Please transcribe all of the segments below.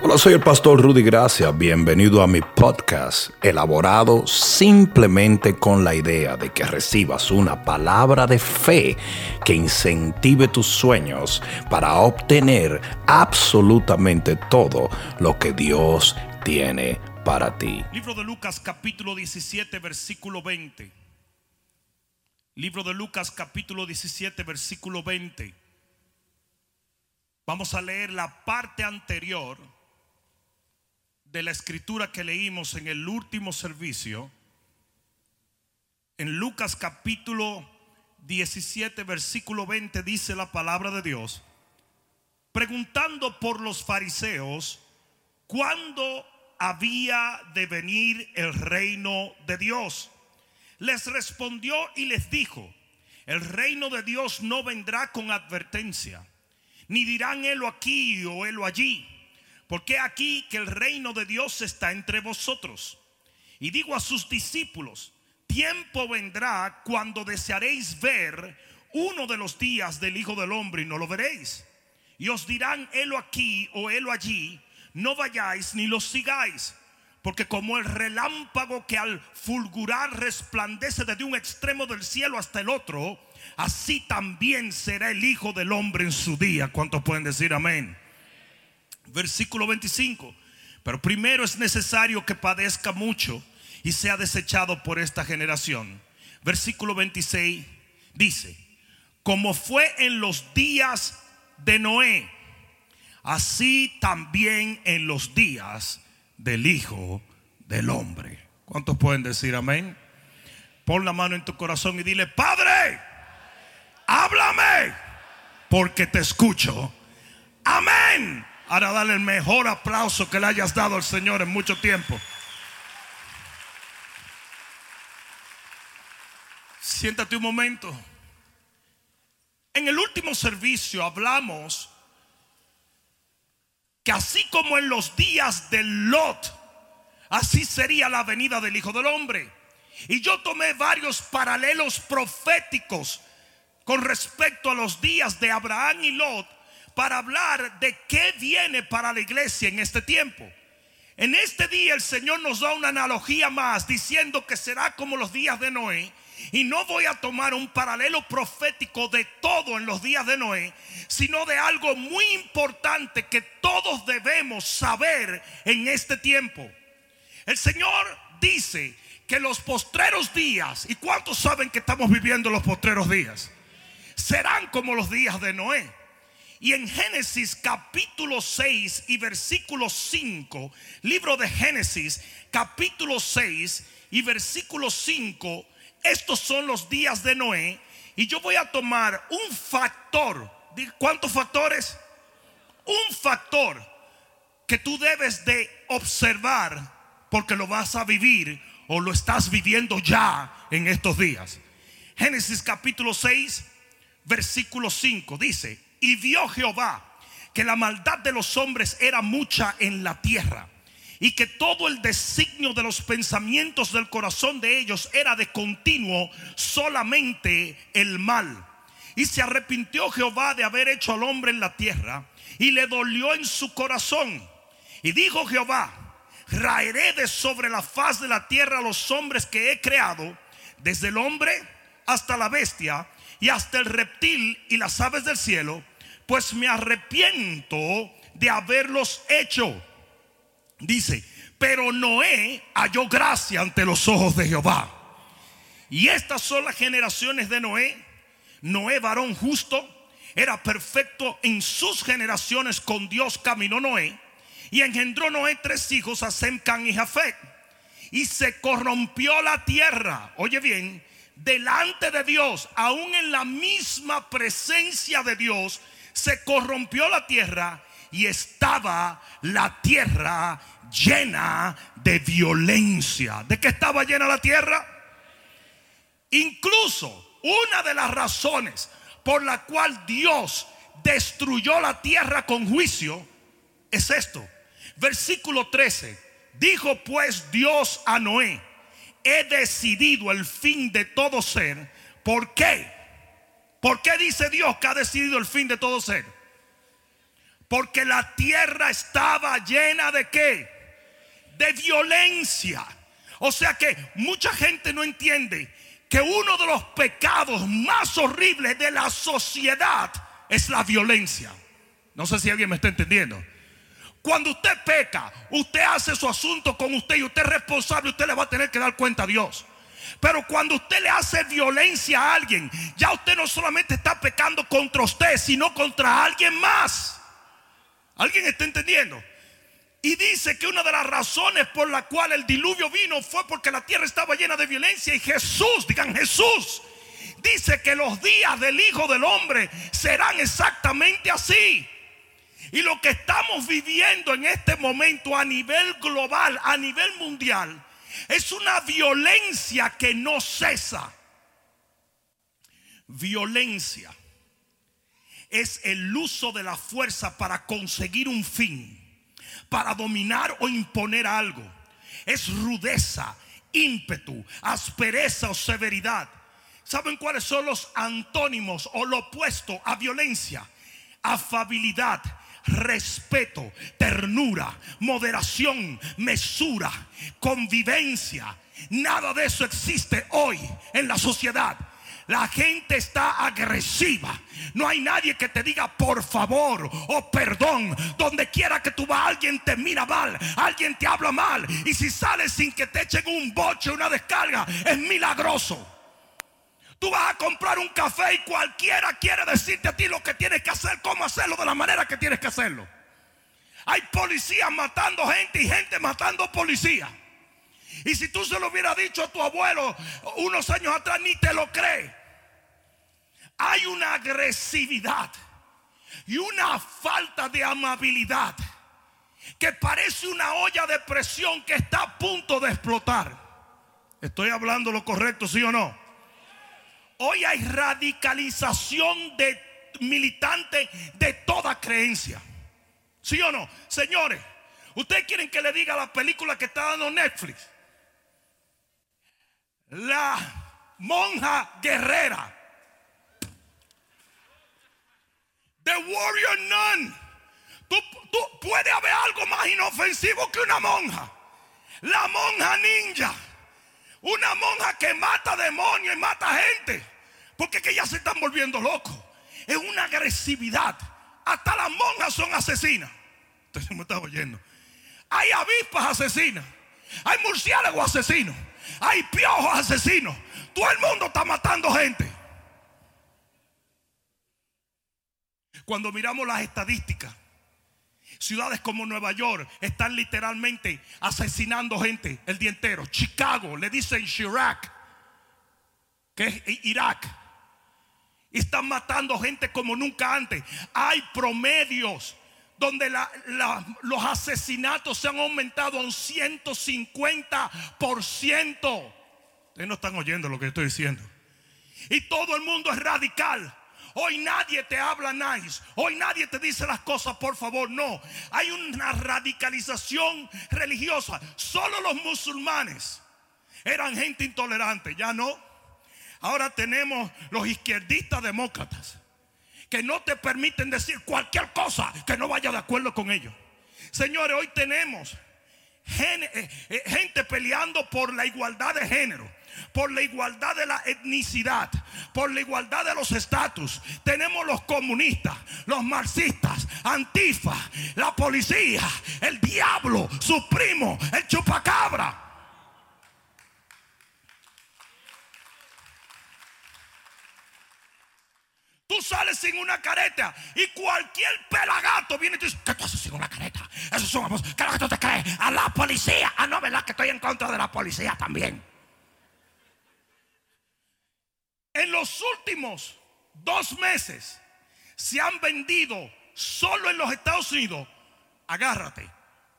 Hola, soy el pastor Rudy Gracia. Bienvenido a mi podcast, elaborado simplemente con la idea de que recibas una palabra de fe que incentive tus sueños para obtener absolutamente todo lo que Dios tiene para ti. Libro de Lucas capítulo 17 versículo 20. Libro de Lucas capítulo 17 versículo 20. Vamos a leer la parte anterior de la escritura que leímos en el último servicio, en Lucas capítulo 17, versículo 20, dice la palabra de Dios, preguntando por los fariseos, ¿cuándo había de venir el reino de Dios? Les respondió y les dijo, el reino de Dios no vendrá con advertencia, ni dirán helo aquí o helo allí porque aquí que el reino de Dios está entre vosotros. Y digo a sus discípulos, tiempo vendrá cuando desearéis ver uno de los días del Hijo del Hombre y no lo veréis. Y os dirán, helo aquí o helo allí, no vayáis ni los sigáis. Porque como el relámpago que al fulgurar resplandece desde un extremo del cielo hasta el otro, así también será el Hijo del Hombre en su día. ¿Cuántos pueden decir amén? Versículo 25. Pero primero es necesario que padezca mucho y sea desechado por esta generación. Versículo 26 dice, como fue en los días de Noé, así también en los días del Hijo del Hombre. ¿Cuántos pueden decir amén? Pon la mano en tu corazón y dile, Padre, háblame, porque te escucho. Amén. Ahora dale el mejor aplauso que le hayas dado al Señor en mucho tiempo. Siéntate un momento. En el último servicio hablamos que así como en los días de Lot, así sería la venida del Hijo del Hombre. Y yo tomé varios paralelos proféticos con respecto a los días de Abraham y Lot para hablar de qué viene para la iglesia en este tiempo. En este día el Señor nos da una analogía más diciendo que será como los días de Noé. Y no voy a tomar un paralelo profético de todo en los días de Noé, sino de algo muy importante que todos debemos saber en este tiempo. El Señor dice que los postreros días, ¿y cuántos saben que estamos viviendo los postreros días? Serán como los días de Noé. Y en Génesis capítulo 6 y versículo 5, libro de Génesis capítulo 6 y versículo 5, estos son los días de Noé. Y yo voy a tomar un factor. ¿Cuántos factores? Un factor que tú debes de observar porque lo vas a vivir o lo estás viviendo ya en estos días. Génesis capítulo 6, versículo 5 dice, y vio Jehová que la maldad de los hombres era mucha en la tierra y que todo el designio de los pensamientos del corazón de ellos era de continuo solamente el mal. Y se arrepintió Jehová de haber hecho al hombre en la tierra y le dolió en su corazón. Y dijo Jehová, raeré de sobre la faz de la tierra los hombres que he creado, desde el hombre hasta la bestia y hasta el reptil y las aves del cielo, pues me arrepiento de haberlos hecho. Dice, pero Noé halló gracia ante los ojos de Jehová. Y estas son las generaciones de Noé. Noé, varón justo, era perfecto en sus generaciones. Con Dios caminó Noé. Y engendró Noé tres hijos, a Sem, y Jafet. Y se corrompió la tierra. Oye bien, delante de Dios, aún en la misma presencia de Dios, se corrompió la tierra y estaba la tierra llena de violencia. ¿De qué estaba llena la tierra? Incluso una de las razones por la cual Dios destruyó la tierra con juicio es esto. Versículo 13. Dijo pues Dios a Noé, he decidido el fin de todo ser. ¿Por qué? ¿Por qué dice Dios que ha decidido el fin de todo ser? Porque la tierra estaba llena de qué? De violencia. O sea que mucha gente no entiende que uno de los pecados más horribles de la sociedad es la violencia. No sé si alguien me está entendiendo. Cuando usted peca, usted hace su asunto con usted y usted es responsable, usted le va a tener que dar cuenta a Dios. Pero cuando usted le hace violencia a alguien, ya usted no solamente está pecando contra usted, sino contra alguien más. ¿Alguien está entendiendo? Y dice que una de las razones por la cual el diluvio vino fue porque la tierra estaba llena de violencia y Jesús, digan Jesús, dice que los días del Hijo del Hombre serán exactamente así. Y lo que estamos viviendo en este momento a nivel global, a nivel mundial, es una violencia que no cesa. Violencia es el uso de la fuerza para conseguir un fin, para dominar o imponer algo. Es rudeza, ímpetu, aspereza o severidad. ¿Saben cuáles son los antónimos o lo opuesto a violencia? Afabilidad, respeto, ternura, moderación, mesura, convivencia. Nada de eso existe hoy en la sociedad. La gente está agresiva. No hay nadie que te diga por favor o perdón. Donde quiera que tú vas, alguien te mira mal, alguien te habla mal. Y si sales sin que te echen un boche, una descarga, es milagroso. Tú vas a comprar un café y cualquiera quiere decirte a ti lo que tienes que hacer, cómo hacerlo, de la manera que tienes que hacerlo. Hay policías matando gente y gente matando policías. Y si tú se lo hubieras dicho a tu abuelo unos años atrás, ni te lo cree. Hay una agresividad y una falta de amabilidad que parece una olla de presión que está a punto de explotar. ¿Estoy hablando lo correcto, sí o no? Hoy hay radicalización de militantes de toda creencia. ¿Sí o no? Señores, ¿ustedes quieren que le diga la película que está dando Netflix? La monja guerrera. The Warrior Nun. Tú, tú, puede haber algo más inofensivo que una monja. La monja ninja. Una monja que mata demonios y mata gente. Porque que ya se están volviendo locos. Es una agresividad. Hasta las monjas son asesinas. Usted me oyendo. Hay avispas asesinas. Hay murciélagos asesinos. Hay piojos asesinos. Todo el mundo está matando gente. Cuando miramos las estadísticas, Ciudades como Nueva York están literalmente asesinando gente el día entero. Chicago, le dicen Chirac, que es Irak. Están matando gente como nunca antes. Hay promedios donde los asesinatos se han aumentado a un 150%. Ustedes no están oyendo lo que estoy diciendo. Y todo el mundo es radical. Hoy nadie te habla nice. Hoy nadie te dice las cosas por favor. No. Hay una radicalización religiosa. Solo los musulmanes eran gente intolerante. Ya no. Ahora tenemos los izquierdistas demócratas que no te permiten decir cualquier cosa que no vaya de acuerdo con ellos. Señores, hoy tenemos eh, eh, gente peleando por la igualdad de género por la igualdad de la etnicidad, por la igualdad de los estatus. Tenemos los comunistas, los marxistas, Antifa, la policía, el diablo, su primo, el chupacabra. Tú sales sin una careta y cualquier pelagato viene y te dice, ¿qué tú haces sin una careta? Eso es una ¿Qué es lo que tú te crees? A la policía. Ah, no, ¿verdad? Que estoy en contra de la policía también. En los últimos dos meses se han vendido solo en los Estados Unidos, agárrate,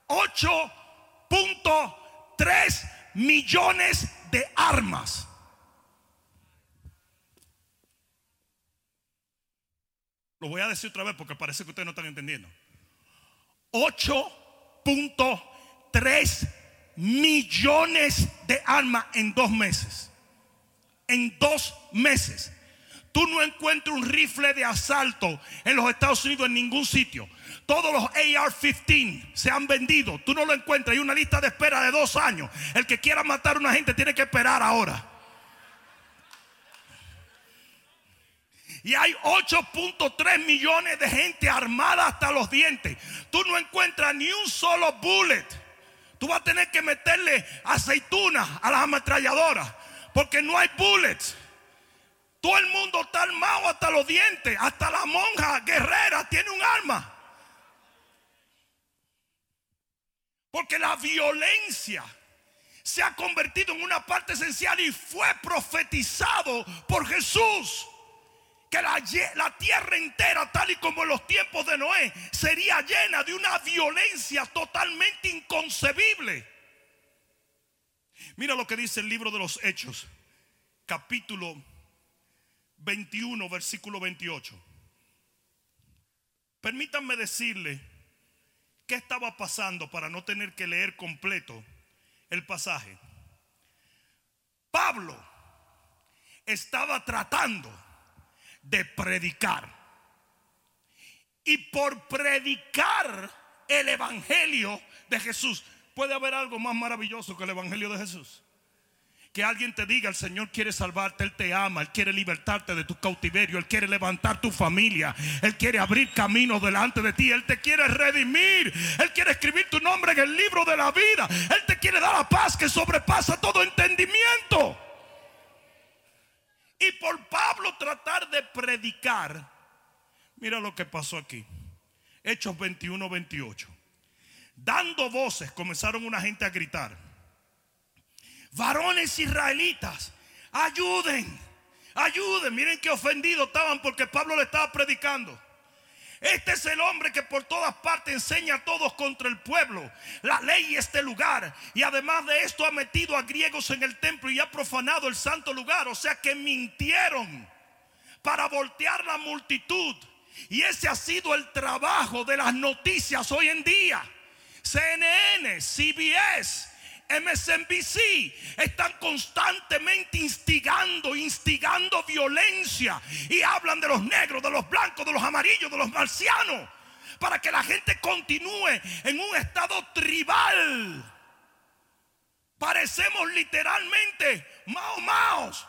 8.3 millones de armas. Lo voy a decir otra vez porque parece que ustedes no están entendiendo. 8.3 millones de armas en dos meses en dos meses. Tú no encuentras un rifle de asalto en los Estados Unidos en ningún sitio. Todos los AR-15 se han vendido. Tú no lo encuentras. Hay una lista de espera de dos años. El que quiera matar a una gente tiene que esperar ahora. Y hay 8.3 millones de gente armada hasta los dientes. Tú no encuentras ni un solo bullet. Tú vas a tener que meterle aceituna a las ametralladoras. Porque no hay bullets. Todo el mundo está armado hasta los dientes. Hasta la monja guerrera tiene un arma. Porque la violencia se ha convertido en una parte esencial y fue profetizado por Jesús. Que la, la, tierra entera, tal y como en los tiempos de Noé, sería llena de una violencia totalmente inconcebible. Mira lo que dice el libro de los Hechos, capítulo 21, versículo 28. Permítanme decirle qué estaba pasando para no tener que leer completo el pasaje. Pablo estaba tratando de predicar. Y por predicar el Evangelio de Jesús, ¿puede haber algo más maravilloso que el Evangelio de Jesús? Que alguien te diga, el Señor quiere salvarte, Él te ama, Él quiere libertarte de tu cautiverio, Él quiere levantar tu familia, Él quiere abrir caminos delante de ti, Él te quiere redimir, Él quiere escribir tu nombre en el libro de la vida, Él te quiere dar la paz que sobrepasa todo entendimiento. Y por Pablo tratar de predicar, mira lo que pasó aquí. Hechos 21, 28. Dando voces, comenzaron una gente a gritar varones israelitas, ayuden, ayuden. Miren qué ofendidos estaban porque Pablo le estaba predicando. Este es el hombre que por todas partes enseña a todos contra el pueblo, la ley y este lugar. Y además de esto ha metido a griegos en el templo y ha profanado el santo lugar. O sea que mintieron para voltear la multitud. Y ese ha sido el trabajo de las noticias hoy en día. CNN, CBS, MSNBC están constantemente instigando, instigando violencia y hablan de los negros, de los blancos, de los amarillos, de los marcianos, para que la gente continúe en un estado tribal. Parecemos literalmente mao maos.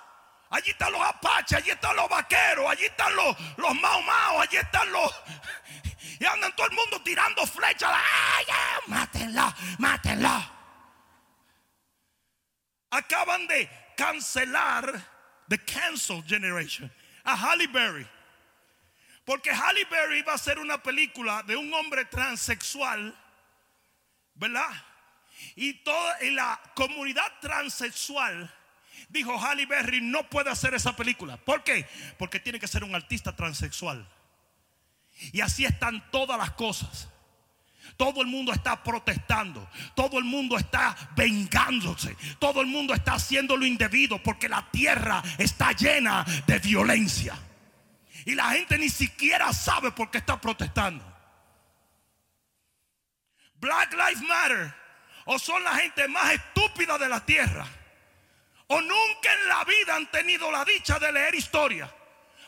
Allí están los apaches, allí están los vaqueros, allí están los, los mao maos, allí están los... Y andan todo el mundo tirando flechas. ¡Ay, mátenla, mátenla! acaban de cancelar The Cancel Generation a Halle Berry. Porque Halle Berry iba a hacer una película de un hombre transexual, ¿verdad? Y toda en la comunidad transexual dijo Halle Berry no puede hacer esa película. ¿Por qué? Porque tiene que ser un artista transexual. Y así están todas las cosas. Todo el mundo está protestando. Todo el mundo está vengándose. Todo el mundo está haciendo lo indebido porque la tierra está llena de violencia. Y la gente ni siquiera sabe por qué está protestando. Black Lives Matter o son la gente más estúpida de la tierra. O nunca en la vida han tenido la dicha de leer historia.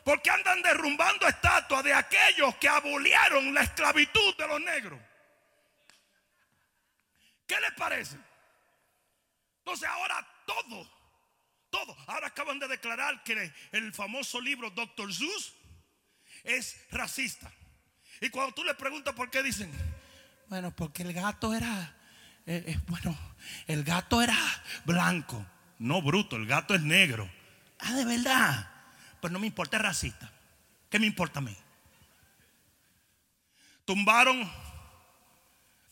Porque andan derrumbando estatuas de aquellos que abolieron la esclavitud de los negros. ¿Qué les parece? Entonces ahora todo, todo. Ahora acaban de declarar que el famoso libro Dr. Zeus es racista. Y cuando tú le preguntas por qué dicen, bueno, porque el gato era, eh, eh, bueno, el gato era blanco, no bruto, el gato es negro. Ah, de verdad. Pues no me importa, es racista. ¿Qué me importa a mí? Tumbaron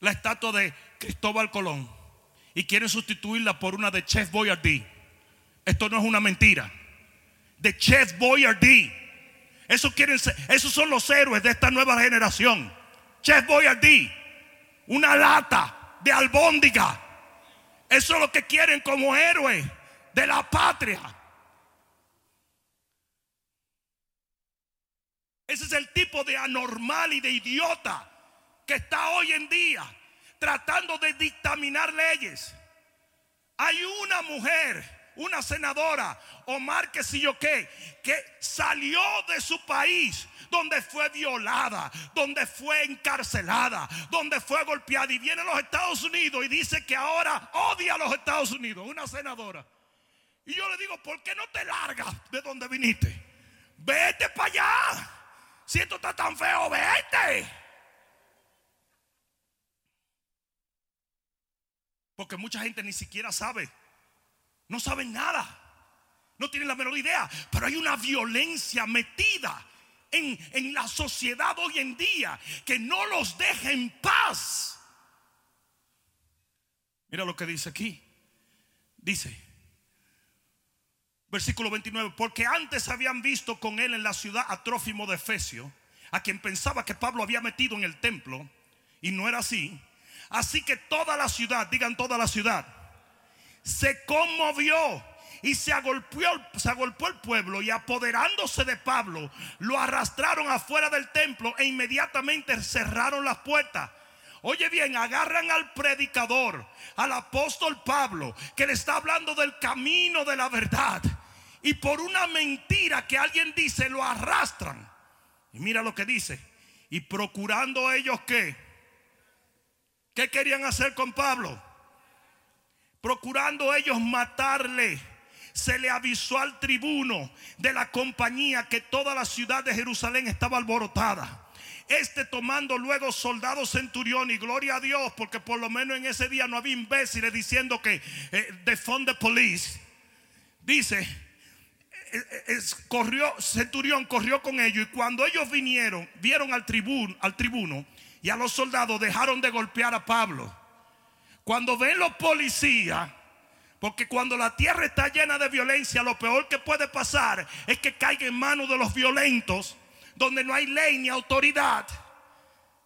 la estatua de Cristóbal Colón y quieren sustituirla por una de Chef Boyardee. Esto no es una mentira. De Chef Boyardee. Eso quieren esos son los héroes de esta nueva generación. Chef Boyardee. Una lata de albóndiga. Eso es lo que quieren como héroe de la patria. Ese es el tipo de anormal y de idiota que está hoy en día tratando de dictaminar leyes. Hay una mujer una senadora, Omar que si yo qué, que salió de su país donde fue violada, donde fue encarcelada, donde fue golpeada y viene a los Estados Unidos y dice que ahora odia a los Estados Unidos, una senadora. Y yo le digo, ¿por qué no te largas de donde viniste? Vete para allá. Si esto está tan feo, vete. Porque mucha gente ni siquiera sabe. No saben nada. No tienen la menor idea. Pero hay una violencia metida en, en la sociedad hoy en día que no los deja en paz. Mira lo que dice aquí. Dice, versículo 29, porque antes habían visto con él en la ciudad a Trófimo de Efesio, a quien pensaba que Pablo había metido en el templo, y no era así. Así que toda la ciudad, digan toda la ciudad, se conmovió y se agolpeó, se agolpó el pueblo y apoderándose de Pablo, lo arrastraron afuera del templo e inmediatamente cerraron las puertas. Oye bien, agarran al predicador, al apóstol Pablo, que le está hablando del camino de la verdad. Y por una mentira que alguien dice, lo arrastran. Y mira lo que dice. Y procurando ellos que, ¿qué querían hacer con Pablo? Procurando ellos matarle se le avisó al tribuno de la compañía que toda la ciudad de Jerusalén estaba alborotada. Este tomando luego soldados centurión y gloria a Dios, porque por lo menos en ese día no había imbéciles diciendo que eh, the police. Dice, eh, eh, corrió, centurión corrió con ellos y cuando ellos vinieron, vieron al tribuno, al tribuno y a los soldados dejaron de golpear a Pablo. Cuando ven los policías, porque cuando la tierra está llena de violencia, lo peor que puede pasar es que caiga en manos de los violentos, donde no hay ley ni autoridad.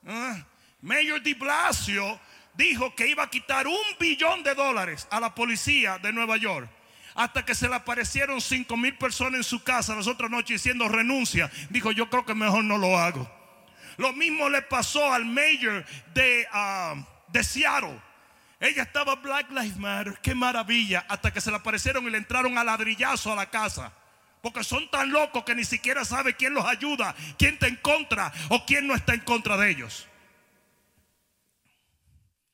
Ah, Mayor de Blasio dijo que iba a quitar un billón de dólares a la policía de Nueva York. Hasta que se le aparecieron cinco mil personas en su casa las otras noches diciendo renuncia. Dijo, yo creo que mejor no lo hago. Lo mismo le pasó al mayor de, ah, de Seattle ella estaba Black Lives Matter, qué maravilla, hasta que se le aparecieron y le entraron a ladrillazo a la casa. Porque son tan locos que ni siquiera sabe quién los ayuda, quién está en contra o quién no está en contra de ellos.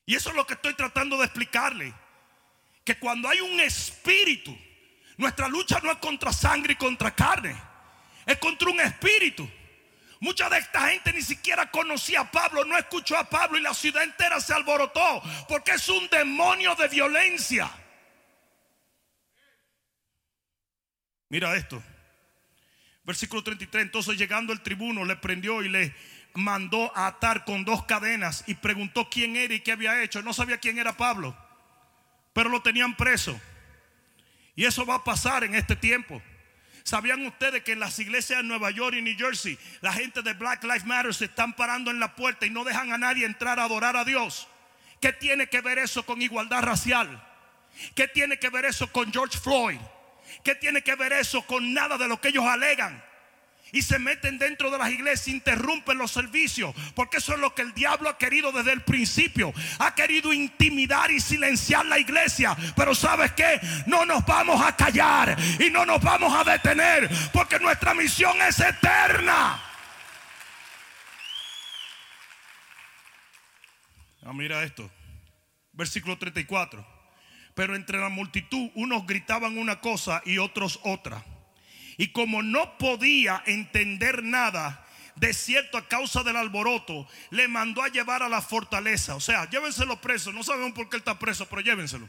Y eso es lo que estoy tratando de explicarle. Que cuando hay un espíritu, nuestra lucha no es contra sangre y contra carne, es contra un espíritu. Mucha de esta gente ni siquiera conocía a Pablo, no escuchó a Pablo y la ciudad entera se alborotó porque es un demonio de violencia. Mira esto. Versículo 33. Entonces llegando el tribuno le prendió y le mandó a atar con dos cadenas y preguntó quién era y qué había hecho. No sabía quién era Pablo, pero lo tenían preso. Y eso va a pasar en este tiempo. ¿Sabían ustedes que en las iglesias de Nueva York y New Jersey la gente de Black Lives Matter se están parando en la puerta y no dejan a nadie entrar a adorar a Dios? ¿Qué tiene que ver eso con igualdad racial? ¿Qué tiene que ver eso con George Floyd? ¿Qué tiene que ver eso con nada de lo que ellos alegan? Y se meten dentro de las iglesias, interrumpen los servicios, porque eso es lo que el diablo ha querido desde el principio. Ha querido intimidar y silenciar la iglesia, pero ¿sabes qué? No nos vamos a callar y no nos vamos a detener, porque nuestra misión es eterna. Ah, mira esto, versículo 34. Pero entre la multitud unos gritaban una cosa y otros otra. Y como no podía entender nada, de cierto a causa del alboroto, le mandó a llevar a la fortaleza. O sea, llévenselo preso. No sabemos por qué él está preso, pero llévenselo.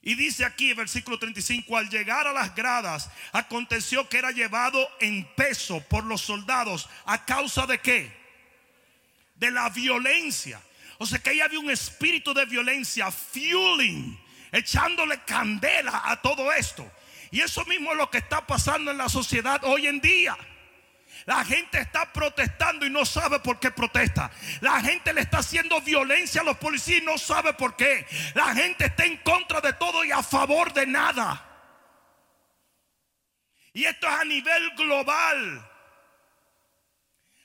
Y dice aquí, versículo 35, al llegar a las gradas, aconteció que era llevado en peso por los soldados. ¿A causa de qué? De la violencia. O sea que ahí había un espíritu de violencia, fueling, echándole candela a todo esto. Y eso mismo es lo que está pasando en la sociedad hoy en día. La gente está protestando y no sabe por qué protesta. La gente le está haciendo violencia a los policías y no sabe por qué. La gente está en contra de todo y a favor de nada. Y esto es a nivel global.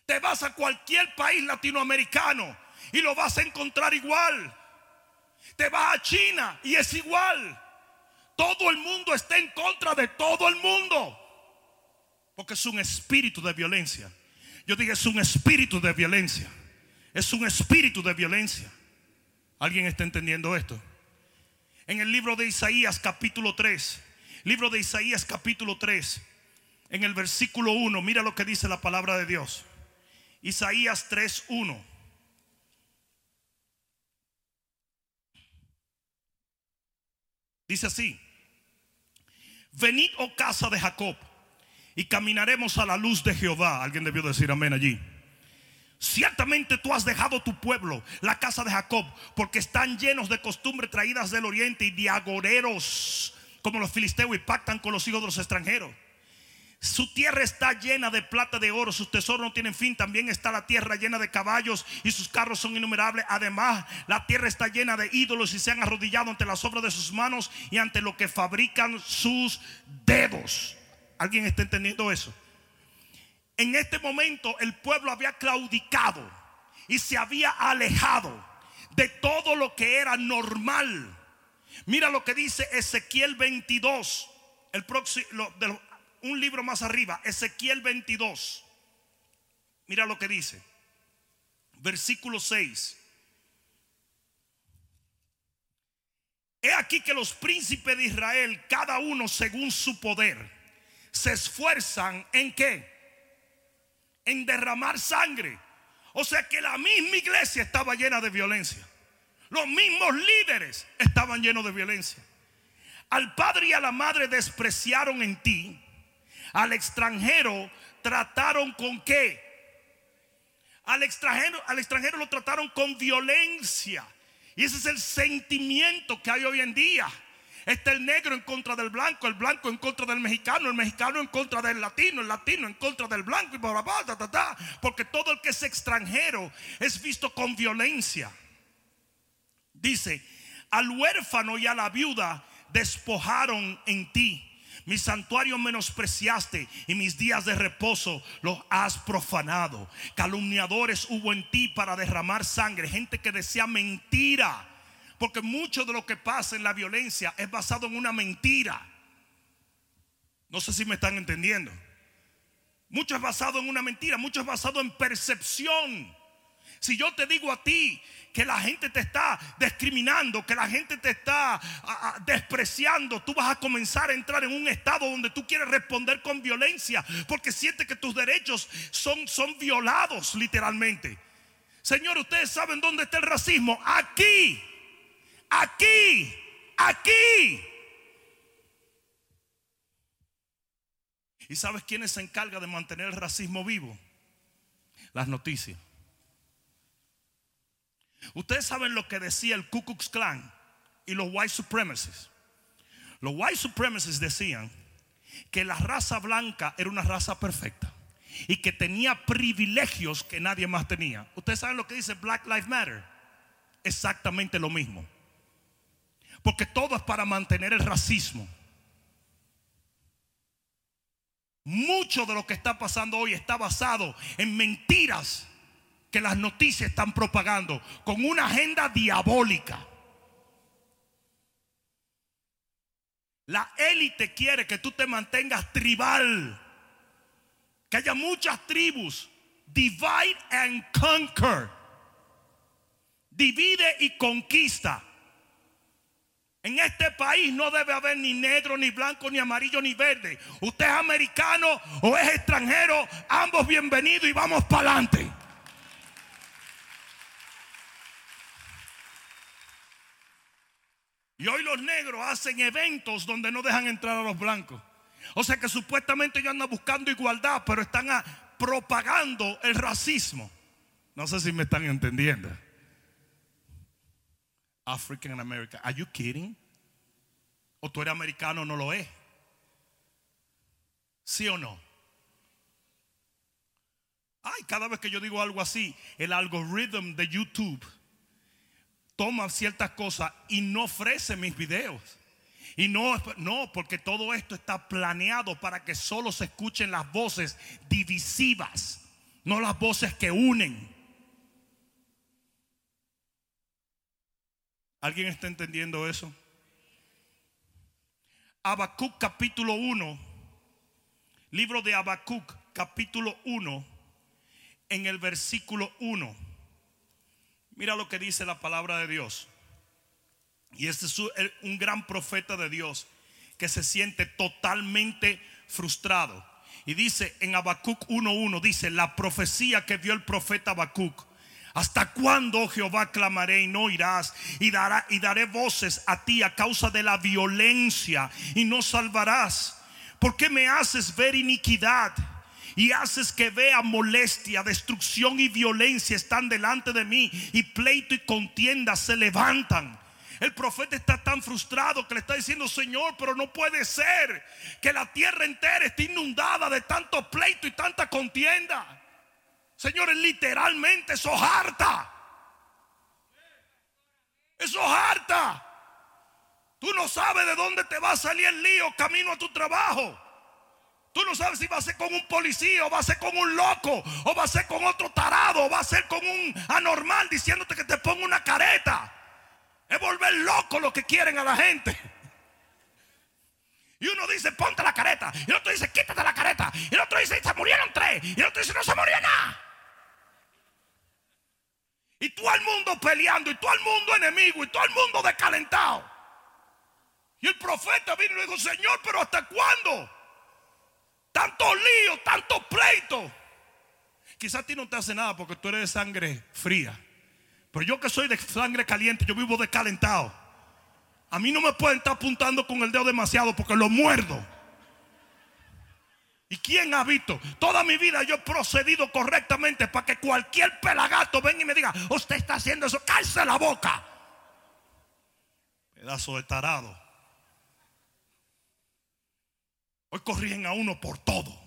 Te vas a cualquier país latinoamericano y lo vas a encontrar igual. Te vas a China y es igual. Todo el mundo está en contra de todo el mundo. Porque es un espíritu de violencia. Yo dije, es un espíritu de violencia. Es un espíritu de violencia. ¿Alguien está entendiendo esto? En el libro de Isaías capítulo 3, libro de Isaías capítulo 3, en el versículo 1, mira lo que dice la palabra de Dios. Isaías 3, 1. Dice así, venid, oh casa de Jacob, y caminaremos a la luz de Jehová. Alguien debió decir amén allí. Ciertamente tú has dejado tu pueblo, la casa de Jacob, porque están llenos de costumbres traídas del oriente y de agoreros, como los filisteos, y pactan con los hijos de los extranjeros. Su tierra está llena de plata de oro, sus tesoros no tienen fin. También está la tierra llena de caballos y sus carros son innumerables. Además, la tierra está llena de ídolos y se han arrodillado ante las obras de sus manos y ante lo que fabrican sus dedos. ¿Alguien está entendiendo eso? En este momento el pueblo había claudicado y se había alejado de todo lo que era normal. Mira lo que dice Ezequiel 22, el próximo, un libro más arriba, Ezequiel 22. Mira lo que dice. Versículo 6. He aquí que los príncipes de Israel, cada uno según su poder, se esfuerzan en qué? en derramar sangre. O sea que la misma iglesia estaba llena de violencia. Los mismos líderes estaban llenos de violencia. Al padre y a la madre despreciaron en ti. Al extranjero trataron con qué? Al extranjero, al extranjero lo trataron con violencia. Y ese es el sentimiento que hay hoy en día. Está el negro en contra del blanco, el blanco en contra del mexicano, el mexicano en contra del latino, el latino en contra del blanco y bla, bla, bla, porque todo el que es extranjero es visto con violencia. Dice, al huérfano y a la viuda despojaron en ti. Mi santuario menospreciaste y mis días de reposo los has profanado. Calumniadores hubo en ti para derramar sangre, gente que desea mentira porque mucho de lo que pasa en la violencia es basado en una mentira. No sé si me están entendiendo. Mucho es basado en una mentira, mucho es basado en percepción. Si yo te digo a ti que la gente te está discriminando, que la gente te está despreciando, tú vas a comenzar a entrar en un estado donde tú quieres responder con violencia porque sientes que tus derechos son, son violados literalmente. Señor, ustedes saben dónde está el racismo. Aquí aquí, aquí. ¿Y sabes quién se encarga de mantener el racismo vivo? Las noticias. Ustedes saben lo que decía el Ku Klux Klan y los white supremacists. Los white supremacists decían que la raza blanca era una raza perfecta y que tenía privilegios que nadie más tenía. Ustedes saben lo que dice Black Lives Matter. Exactamente lo mismo. Porque todo es para mantener el racismo. Mucho de lo que está pasando hoy está basado en mentiras que las noticias están propagando con una agenda diabólica. La élite quiere que tú te mantengas tribal, que haya muchas tribus. Divide and conquer. Divide y conquista. En este país no debe haber ni negro, ni blanco, ni amarillo, ni verde. Usted es americano o es extranjero, ambos bienvenidos y vamos para adelante. Y hoy los negros hacen eventos donde no dejan entrar a los blancos. O sea que supuestamente ellos andan buscando igualdad, pero están propagando el racismo. No sé si me están entendiendo. African American. Are you kidding? O tú eres americano o no lo es. ¿Sí o no? Ay, cada vez que yo digo algo así, el algoritmo de YouTube toma ciertas cosas y no ofrece mis videos. Y no, no, porque todo esto está planeado para que solo se escuchen las voces divisivas, no las voces que unen. ¿Alguien está entendiendo eso? Habacuc capítulo 1, libro de Habacuc capítulo 1, en el versículo 1. Mira lo que dice la palabra de Dios. Y este es un gran profeta de Dios que se siente totalmente frustrado. Y dice en Habacuc 1.1, dice la profecía que vio el profeta Habacuc. ¿Hasta cuándo, Jehová, clamaré y no irás? Y, dará, y daré voces a ti a causa de la violencia y no salvarás. ¿Por qué me haces ver iniquidad? Y haces que vea molestia, destrucción y violencia están delante de mí y pleito y contienda se levantan. El profeta está tan frustrado que le está diciendo, Señor, pero no puede ser que la tierra entera esté inundada de tanto pleito y tanta contienda. Señores, literalmente eso harta. Eso harta. Tú no sabes de dónde te va a salir el lío camino a tu trabajo. Tú no sabes si va a ser con un policía o va a ser con un loco o va a ser con otro tarado o va a ser con un anormal diciéndote que te ponga una careta. Es volver loco lo que quieren a la gente. Y uno dice, ponte la careta. Y el otro dice, quítate la careta. Y el otro dice, se murieron tres. Y el otro dice, no se murió nada. Y todo el mundo peleando. Y todo el mundo enemigo. Y todo el mundo descalentado. Y el profeta vino y dijo, Señor, pero ¿hasta cuándo? Tanto lío, tanto pleito. Quizás a ti no te hace nada porque tú eres de sangre fría. Pero yo que soy de sangre caliente, yo vivo descalentado. A mí no me pueden estar apuntando con el dedo demasiado porque lo muerdo. ¿Y quién ha visto? Toda mi vida yo he procedido correctamente para que cualquier pelagato venga y me diga, usted está haciendo eso, calce la boca. Pedazo de tarado. Hoy corrigen a uno por todo.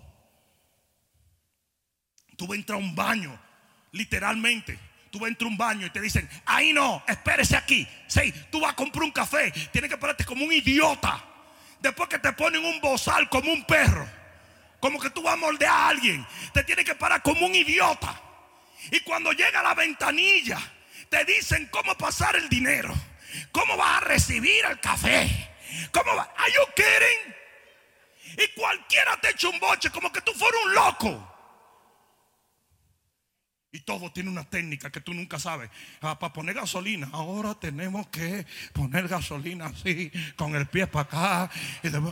Tú vas a un baño, literalmente. Tú entrar a un baño y te dicen, ahí no, espérese aquí. Sí, tú vas a comprar un café, tienes que pararte como un idiota. Después que te ponen un bozal como un perro, como que tú vas a moldear a alguien, te tienes que parar como un idiota. Y cuando llega a la ventanilla, te dicen cómo pasar el dinero, cómo vas a recibir el café, cómo va. ¿Are you kidding? Y cualquiera te echa un boche como que tú fueras un loco. Y todo tiene una técnica que tú nunca sabes. Ah, para poner gasolina, ahora tenemos que poner gasolina así, con el pie para acá. Y El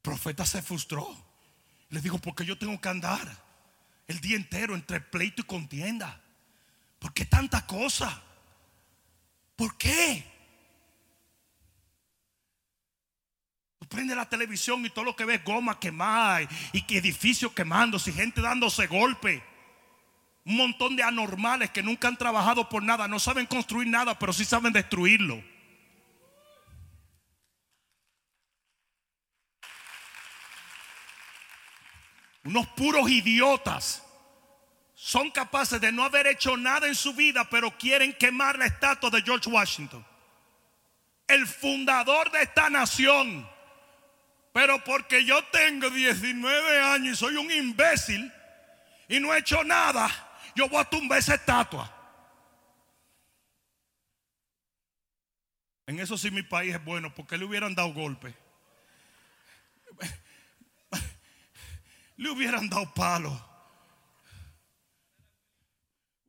profeta se frustró. Le dijo, porque yo tengo que andar el día entero entre pleito y contienda. ¿Por qué tanta cosa? ¿Por qué? Prende la televisión y todo lo que ves goma quemada y, que edificios quemándose y gente dándose golpe. Un montón de anormales que nunca han trabajado por nada, no saben construir nada, pero sí saben destruirlo. Unos puros idiotas son capaces de no haber hecho nada en su vida, pero quieren quemar la estatua de George Washington, el fundador de esta nación. Pero porque yo tengo 19 años y soy un imbécil y no he hecho nada, yo voy a tumbar esa estatua. En eso sí mi país es bueno, porque le hubieran dado golpe. Le hubieran dado palo.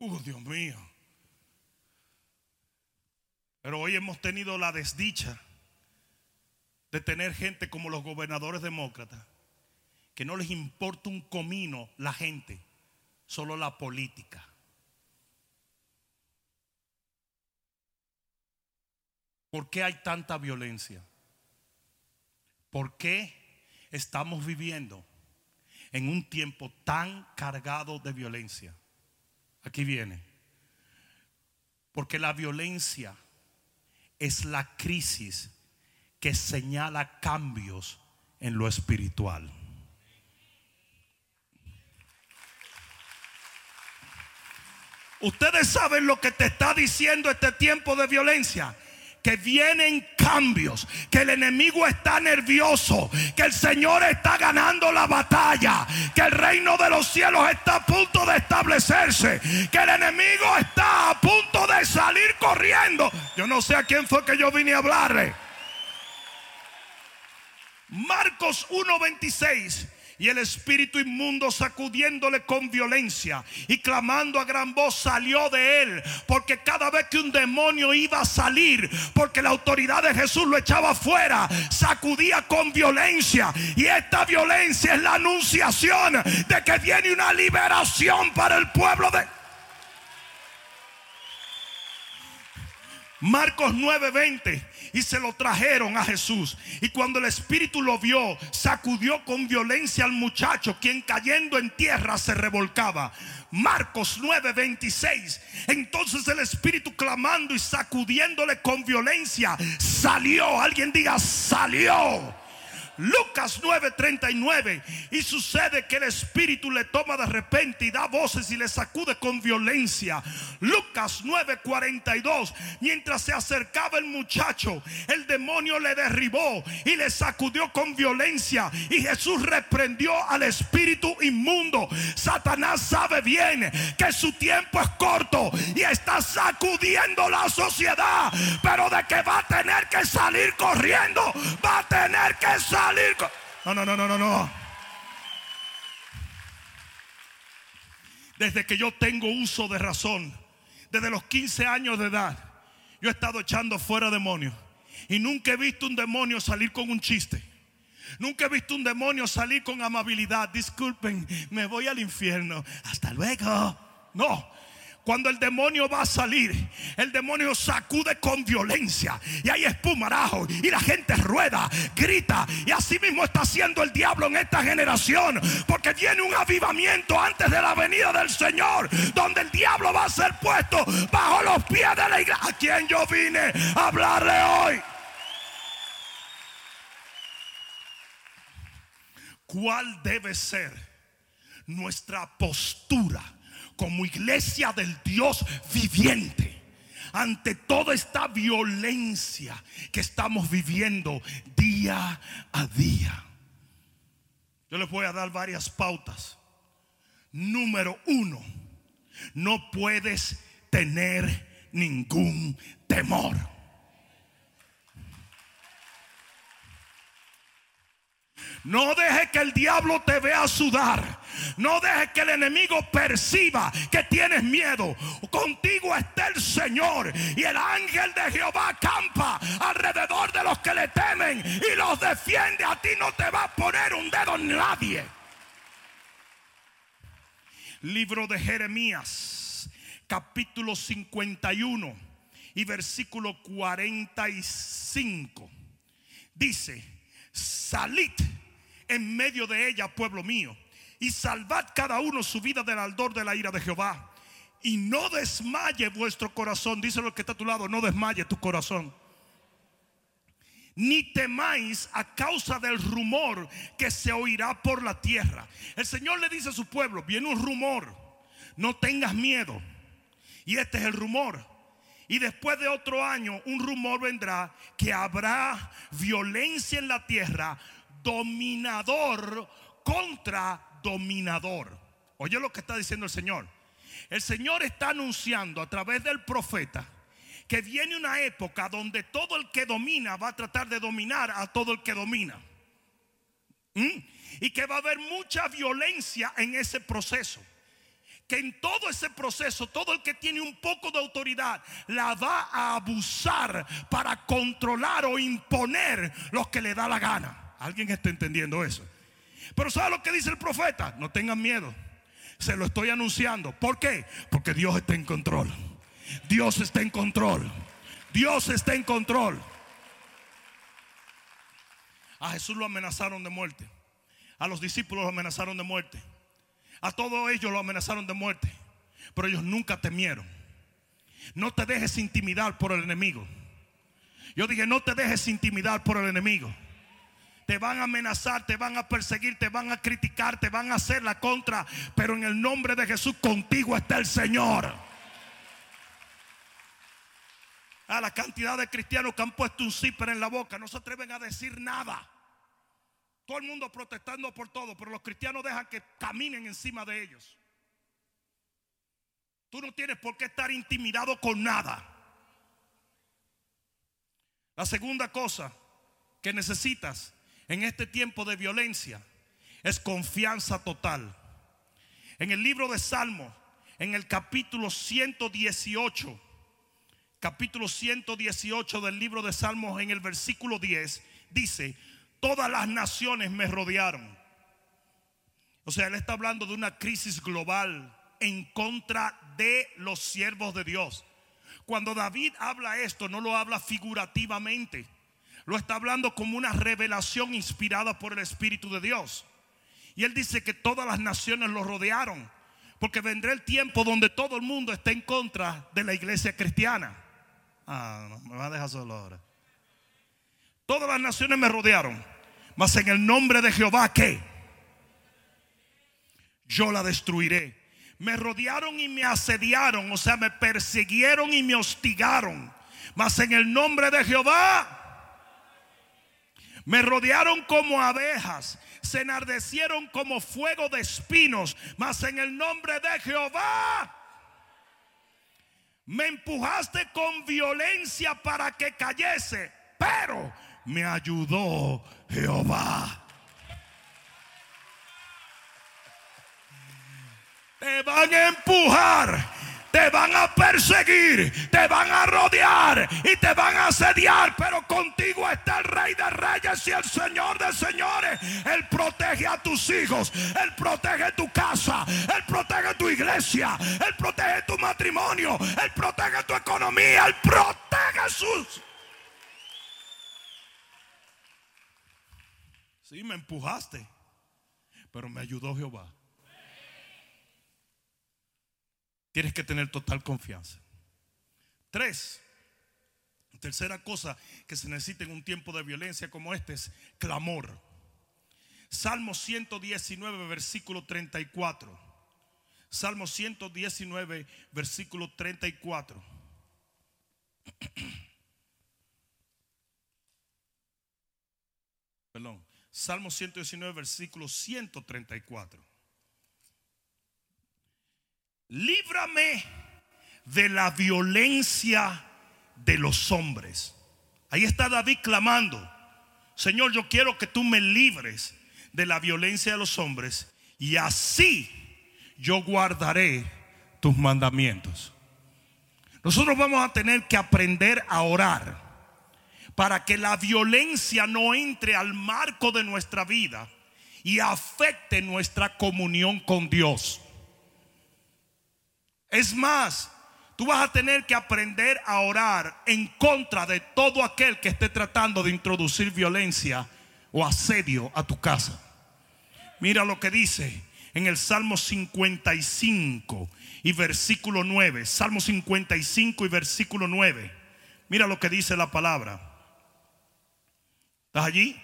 Uh, Dios mío. Pero hoy hemos tenido la desdicha de tener gente como los gobernadores demócratas, que no les importa un comino la gente, solo la política. ¿Por qué hay tanta violencia? ¿Por qué estamos viviendo en un tiempo tan cargado de violencia? Aquí viene. Porque la violencia es la crisis que señala cambios en lo espiritual. Ustedes saben lo que te está diciendo este tiempo de violencia. Que vienen cambios, que el enemigo está nervioso, que el Señor está ganando la batalla, que el reino de los cielos está a punto de establecerse, que el enemigo está a punto de salir corriendo. Yo no sé a quién fue que yo vine a hablarle. Marcos 1:26 y el espíritu inmundo sacudiéndole con violencia y clamando a gran voz salió de él. Porque cada vez que un demonio iba a salir, porque la autoridad de Jesús lo echaba fuera, sacudía con violencia. Y esta violencia es la anunciación de que viene una liberación para el pueblo de... Marcos 9:20 y se lo trajeron a Jesús. Y cuando el espíritu lo vio, sacudió con violencia al muchacho, quien cayendo en tierra se revolcaba. Marcos 9:26. Entonces el espíritu clamando y sacudiéndole con violencia, salió. Alguien diga, salió Lucas 9:39. Y sucede que el Espíritu le toma de repente y da voces y le sacude con violencia. Lucas 9:42. Mientras se acercaba el muchacho, el demonio le derribó y le sacudió con violencia. Y Jesús reprendió al espíritu inmundo. Satanás sabe bien que su tiempo es corto y está sacudiendo la sociedad. Pero de que va a tener que salir corriendo, va a tener que salir no, no, no, no, no, no. Desde que yo tengo uso de razón, desde los 15 años de edad, yo he estado echando fuera demonios. Y nunca he visto un demonio salir con un chiste. Nunca he visto un demonio salir con amabilidad. Disculpen, me voy al infierno. Hasta luego. No, cuando el demonio va a salir, el demonio sacude con violencia y hay espumarajo y la gente rueda, grita y así mismo está haciendo el diablo en esta generación porque viene un avivamiento antes de la venida del Señor donde el diablo va a ser puesto bajo los pies de la iglesia. A quien yo vine a hablarle hoy. ¿Cuál debe ser nuestra postura? Como iglesia del Dios viviente ante toda esta violencia que estamos viviendo día a día. Yo les voy a dar varias pautas. Número uno, no puedes tener ningún temor. No deje que el diablo te vea sudar. No deje que el enemigo perciba que tienes miedo. Contigo está el Señor. Y el ángel de Jehová acampa alrededor de los que le temen y los defiende. A ti no te va a poner un dedo nadie. Libro de Jeremías, capítulo 51 y versículo 45. Dice, salid en medio de ella, pueblo mío, y salvad cada uno su vida del aldor de la ira de Jehová. Y no desmaye vuestro corazón, dice lo que está a tu lado, no desmaye tu corazón. Ni temáis a causa del rumor que se oirá por la tierra. El Señor le dice a su pueblo, viene un rumor, no tengas miedo. Y este es el rumor. Y después de otro año, un rumor vendrá que habrá violencia en la tierra, dominador contra dominador. Oye lo que está diciendo el Señor. El Señor está anunciando a través del profeta que viene una época donde todo el que domina va a tratar de dominar a todo el que domina. ¿Mm? Y que va a haber mucha violencia en ese proceso. Que en todo ese proceso, todo el que tiene un poco de autoridad la va a abusar para controlar o imponer lo que le da la gana. ¿Alguien está entendiendo eso? Pero ¿sabe lo que dice el profeta? No tengan miedo. Se lo estoy anunciando. ¿Por qué? Porque Dios está en control. Dios está en control. Dios está en control. A Jesús lo amenazaron de muerte. A los discípulos lo amenazaron de muerte. A todos ellos lo amenazaron de muerte. Pero ellos nunca temieron. No te dejes intimidar por el enemigo. Yo dije, no te dejes intimidar por el enemigo te van a amenazar, te van a perseguir, te van a criticar, te van a hacer la contra. Pero en el nombre de Jesús contigo está el Señor. A la cantidad de cristianos que han puesto un zipper en la boca, no se atreven a decir nada. Todo el mundo protestando por todo, pero los cristianos dejan que caminen encima de ellos. Tú no tienes por qué estar intimidado con nada. La segunda cosa que necesitas en este tiempo de violencia es confianza total. En el libro de Salmos, en el capítulo 118, capítulo 118 del libro de Salmos, en el versículo 10, dice, todas las naciones me rodearon. O sea, él está hablando de una crisis global en contra de los siervos de Dios. Cuando David habla esto, no lo habla figurativamente, lo está hablando como una revelación inspirada por el Espíritu de Dios. Y él dice que todas las naciones lo rodearon, porque vendrá el tiempo donde todo el mundo esté en contra de la iglesia cristiana. Ah, no, me va a dejar solo ahora. Todas las naciones me rodearon, mas en el nombre de Jehová, ¿qué? Yo la destruiré. Me rodearon y me asediaron, o sea, me persiguieron y me hostigaron. Mas en el nombre de Jehová, me rodearon como abejas, se enardecieron como fuego de espinos, mas en el nombre de Jehová me empujaste con violencia para que cayese, pero me ayudó Jehová. Te van a empujar, te van a perseguir, te van a rodear y te van a asediar, pero contigo está el Rey de Reyes y el Señor de Señores. Él protege a tus hijos, Él protege tu casa, Él protege tu iglesia, Él protege tu matrimonio, Él protege tu economía, Él protege sus... Sí, me empujaste, pero me ayudó Jehová. Tienes que tener total confianza. Tres, tercera cosa que se necesita en un tiempo de violencia como este es clamor. Salmo 119, versículo 34. Salmo 119, versículo 34. Perdón. Salmo 119, versículo 134. Líbrame de la violencia de los hombres. Ahí está David clamando. Señor, yo quiero que tú me libres de la violencia de los hombres y así yo guardaré tus mandamientos. Nosotros vamos a tener que aprender a orar para que la violencia no entre al marco de nuestra vida y afecte nuestra comunión con Dios. Es más, tú vas a tener que aprender a orar en contra de todo aquel que esté tratando de introducir violencia o asedio a tu casa. Mira lo que dice en el Salmo 55 y versículo 9. Salmo 55 y versículo 9. Mira lo que dice la palabra. ¿Estás allí?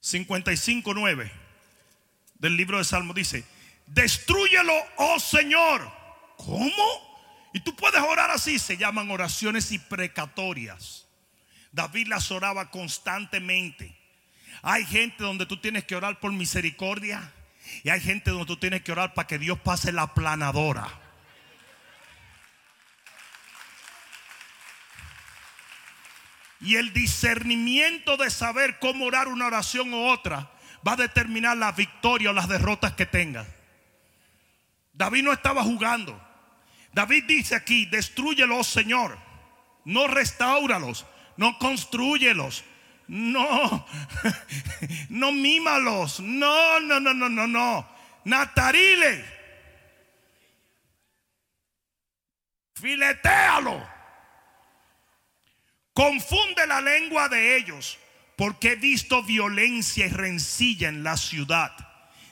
55, 9 del libro de Salmo dice, destruyelo, oh Señor. ¿Cómo? Y tú puedes orar así, se llaman oraciones y precatorias. David las oraba constantemente. Hay gente donde tú tienes que orar por misericordia y hay gente donde tú tienes que orar para que Dios pase la planadora. Y el discernimiento de saber cómo orar una oración u otra va a determinar la victoria o las derrotas que tengas. David no estaba jugando. David dice aquí, destruyelos, Señor. No restauralos, no construyelos. No, no mímalos. No, no, no, no, no, no. Natarile. Filetéalo. Confunde la lengua de ellos, porque he visto violencia y rencilla en la ciudad.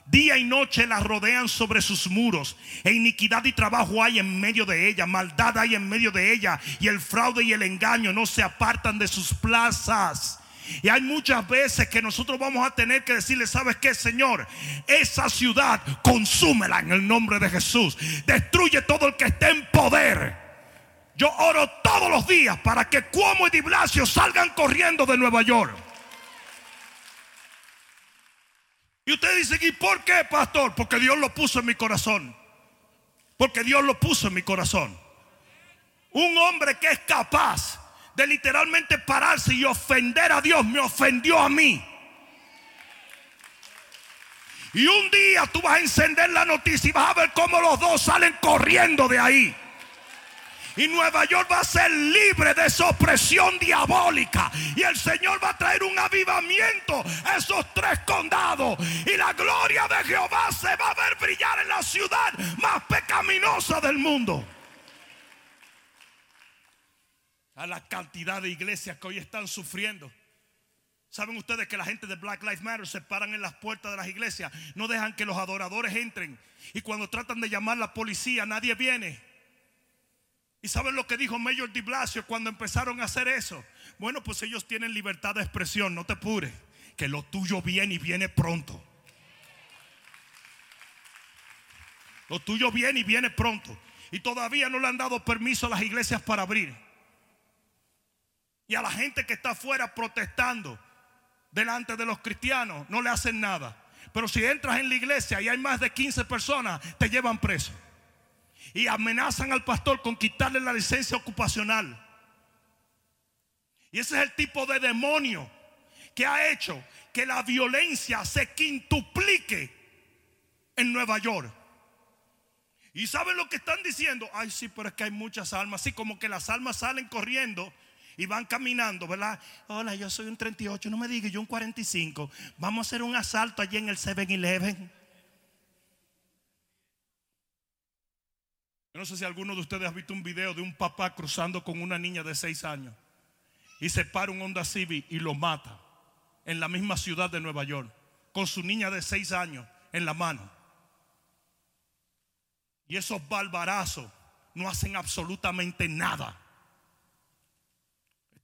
Día y noche la rodean sobre sus muros. E iniquidad y trabajo hay en medio de ella. Maldad hay en medio de ella. Y el fraude y el engaño no se apartan de sus plazas. Y hay muchas veces que nosotros vamos a tener que decirle, ¿sabes qué, Señor? Esa ciudad, consúmela en el nombre de Jesús. Destruye todo el que esté en poder Yo oro todos los días para que Cuomo y Di Blasio salgan corriendo de Nueva York. Y usted dice, ¿y por qué, pastor? Porque Dios lo puso en mi corazón. Porque Dios lo puso en mi corazón. Un hombre que es capaz de literalmente pararse y ofender a Dios me ofendió a mí. Y un día tú vas a encender la noticia y vas a ver cómo los dos salen corriendo de ahí. Y Nueva York va a ser libre de esa opresión diabólica. Y el Señor va a traer un avivamiento a esos tres condados. Y la gloria de Jehová se va a ver brillar en la ciudad más pecaminosa del mundo. A la cantidad de iglesias que hoy están sufriendo. ¿Saben ustedes que la gente de Black Lives Matter se paran en las puertas de las iglesias? No dejan que los adoradores entren. Y cuando tratan de llamar a la policía, nadie viene. ¿Y saben lo que dijo Mayor Di Blasio cuando empezaron a hacer eso? Bueno, pues ellos tienen libertad de expresión, no te apures, que lo tuyo viene y viene pronto. Lo tuyo viene y viene pronto. Y todavía no le han dado permiso a las iglesias para abrir. Y a la gente que está afuera protestando delante de los cristianos no le hacen nada. Pero si entras en la iglesia y hay más de 15 personas, te llevan preso y amenazan al pastor con quitarle la licencia ocupacional. Y ese es el tipo de demonio que ha hecho que la violencia se quintuplique en Nueva York. ¿Y saben lo que están diciendo? Ay, sí, pero es que hay muchas almas. Así como que las almas salen corriendo y van caminando, ¿verdad? Hola, yo soy un 38, no me digas, yo un 45. Vamos a hacer un asalto allí en el 7-Eleven. Yo no sé si alguno de ustedes ha visto un video de un papá cruzando con una niña de 6 años y se para un Honda Civic y lo mata en la misma ciudad de Nueva York con su niña de 6 años en la mano. Y esos barbarazos no hacen absolutamente nada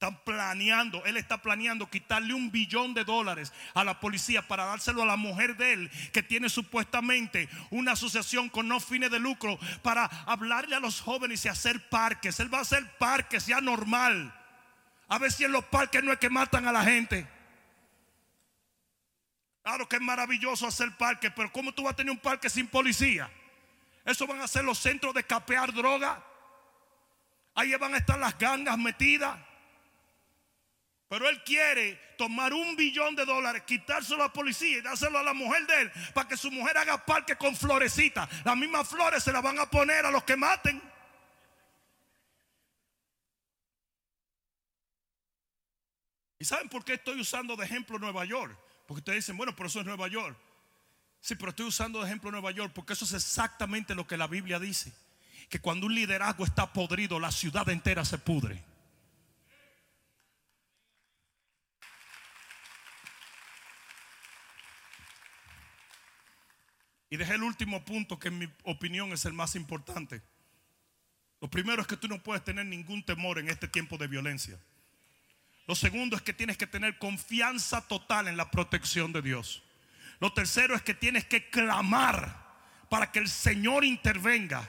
están planeando, él está planeando quitarle un billón de dólares a la policía para dárselo a la mujer de él, que tiene supuestamente una asociación con no fines de lucro, para hablarle a los jóvenes y hacer parques. Él va a hacer parques ya normal. A ver si en los parques no es que matan a la gente. Claro que es maravilloso hacer parques, pero ¿cómo tú vas a tener un parque sin policía? Eso van a ser los centros de capear droga. Ahí van a estar las gangas metidas. Pero él quiere tomar un billón de dólares, quitárselo a la policía y dárselo a la mujer de él para que su mujer haga parque con florecitas. Las mismas flores se las van a poner a los que maten. ¿Y saben por qué estoy usando de ejemplo Nueva York? Porque ustedes dicen, bueno, pero eso es Nueva York. Sí, pero estoy usando de ejemplo Nueva York porque eso es exactamente lo que la Biblia dice. Que cuando un liderazgo está podrido, la ciudad entera se pudre. Y dejé el último punto que en mi opinión es el más importante. Lo primero es que tú no puedes tener ningún temor en este tiempo de violencia. Lo segundo es que tienes que tener confianza total en la protección de Dios. Lo tercero es que tienes que clamar para que el Señor intervenga.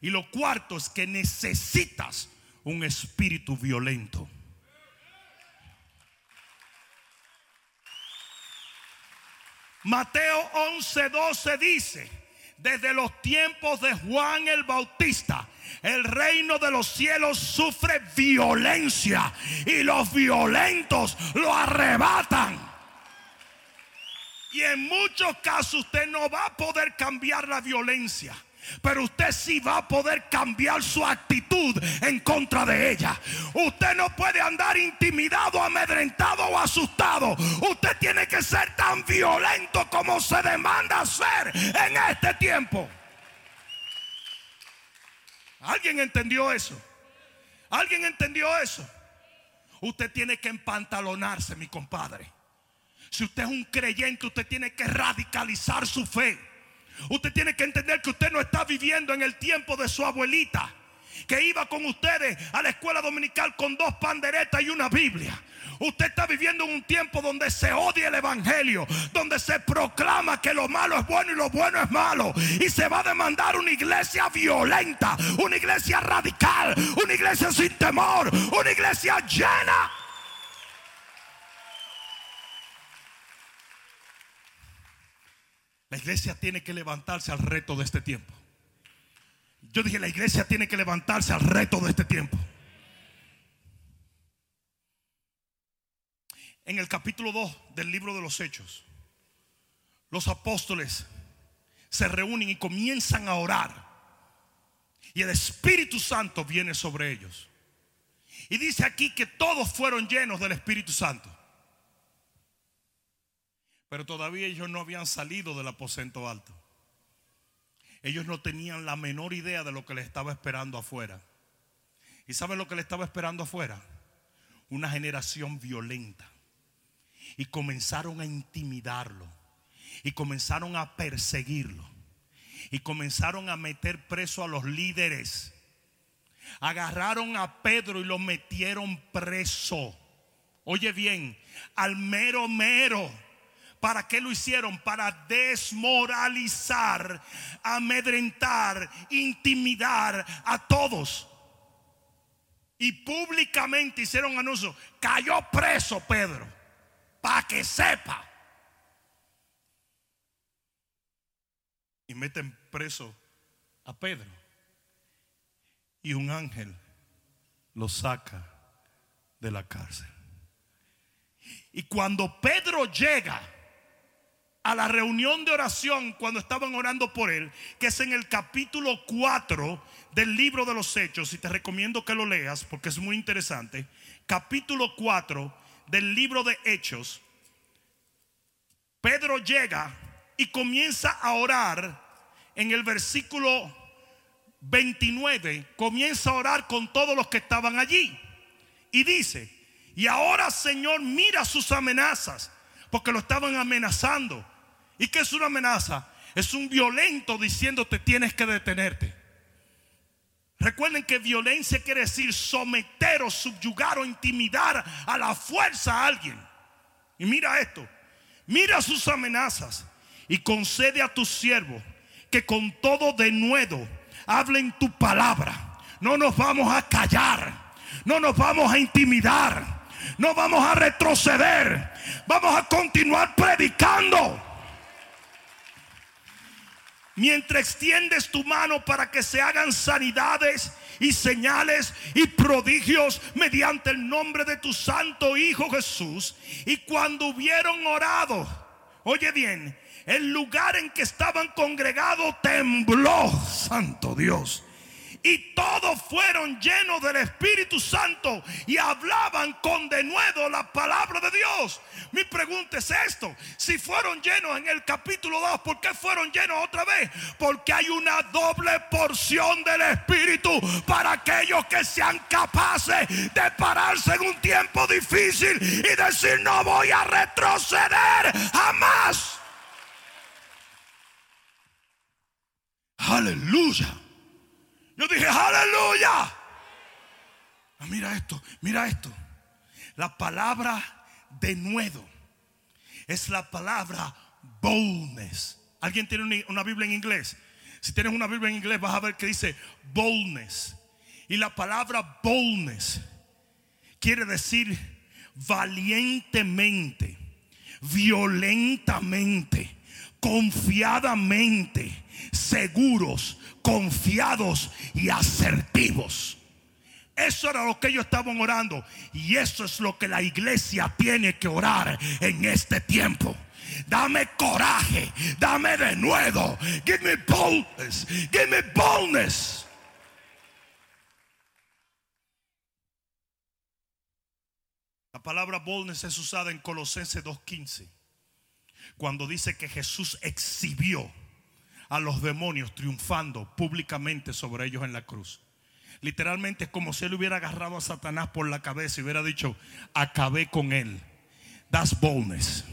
Y lo cuarto es que necesitas un espíritu violento. Mateo 11:12 dice, desde los tiempos de Juan el Bautista, el reino de los cielos sufre violencia y los violentos lo arrebatan. Y en muchos casos usted no va a poder cambiar la violencia. Pero usted sí va a poder cambiar su actitud en contra de ella. Usted no puede andar intimidado, amedrentado o asustado. Usted tiene que ser tan violento como se demanda ser en este tiempo. ¿Alguien entendió eso? ¿Alguien entendió eso? Usted tiene que empantalonarse, mi compadre. Si usted es un creyente, usted tiene que radicalizar su fe. Usted tiene que entender que usted no está viviendo en el tiempo de su abuelita. que iba con ustedes a la escuela dominical con dos panderetas y una Biblia. Usted está viviendo en un tiempo donde se odia el Evangelio, donde se proclama que lo malo es bueno y lo bueno es malo. Y se va a demandar una iglesia violenta, una iglesia radical, una iglesia sin temor, una iglesia llena. La iglesia tiene que levantarse al reto de este tiempo. Yo dije, la iglesia tiene que levantarse al reto de este tiempo. En el capítulo 2 del libro de los Hechos, los apóstoles se reúnen y comienzan a orar. Y el Espíritu Santo viene sobre ellos. Y dice aquí que todos fueron llenos del Espíritu Santo. Pero todavía ellos no habían salido del aposento alto. Ellos no tenían la menor idea de lo que les estaba esperando afuera. ¿Y saben lo que le estaba esperando afuera? Una generación violenta. Y comenzaron a intimidarlo. Y comenzaron a perseguirlo. Y comenzaron a meter preso a los líderes. Agarraron a Pedro y lo metieron preso. Oye bien, al mero mero. ¿Para qué lo hicieron? Para desmoralizar, amedrentar, intimidar a todos. Y públicamente hicieron anuncio. Cayó preso Pedro. Para que sepa. Y meten preso a Pedro. Y un ángel lo saca de la cárcel. Y cuando Pedro llega a la reunión de oración cuando estaban orando por él, que es en el capítulo 4 del libro de los Hechos, y te recomiendo que lo leas porque es muy interesante, capítulo 4 del libro de Hechos, Pedro llega y comienza a orar en el versículo 29, comienza a orar con todos los que estaban allí. Y dice, y ahora Señor mira sus amenazas, porque lo estaban amenazando. ¿Y qué es una amenaza? Es un violento diciéndote tienes que detenerte. Recuerden que violencia quiere decir someter o subyugar o intimidar a la fuerza a alguien. Y mira esto, mira sus amenazas y concede a tus siervos que con todo denuedo hablen tu palabra. No nos vamos a callar, no nos vamos a intimidar, no vamos a retroceder, vamos a continuar predicando. Mientras extiendes tu mano para que se hagan sanidades y señales y prodigios mediante el nombre de tu santo Hijo Jesús. Y cuando hubieron orado, oye bien, el lugar en que estaban congregados tembló, santo Dios. Y todos fueron llenos del Espíritu Santo y hablaban con denuedo la palabra de Dios. Mi pregunta es esto, si fueron llenos en el capítulo 2, ¿por qué fueron llenos otra vez? Porque hay una doble porción del Espíritu para aquellos que sean capaces de pararse en un tiempo difícil y decir no voy a retroceder jamás. Aleluya. Yo dije, aleluya. Ah, mira esto, mira esto. La palabra de nuevo es la palabra boldness. ¿Alguien tiene una Biblia en inglés? Si tienes una Biblia en inglés vas a ver que dice boldness. Y la palabra boldness quiere decir valientemente, violentamente, confiadamente, seguros, confiados y asertivos. Eso era lo que ellos estaban orando. Y eso es lo que la iglesia tiene que orar en este tiempo. Dame coraje, dame de nuevo. Give me boldness, give me boldness. La palabra boldness es usada en Colosenses 2.15. Cuando dice que Jesús exhibió a los demonios triunfando públicamente sobre ellos en la cruz. Literalmente es como si él hubiera agarrado a Satanás por la cabeza y hubiera dicho, acabé con él. That's boldness.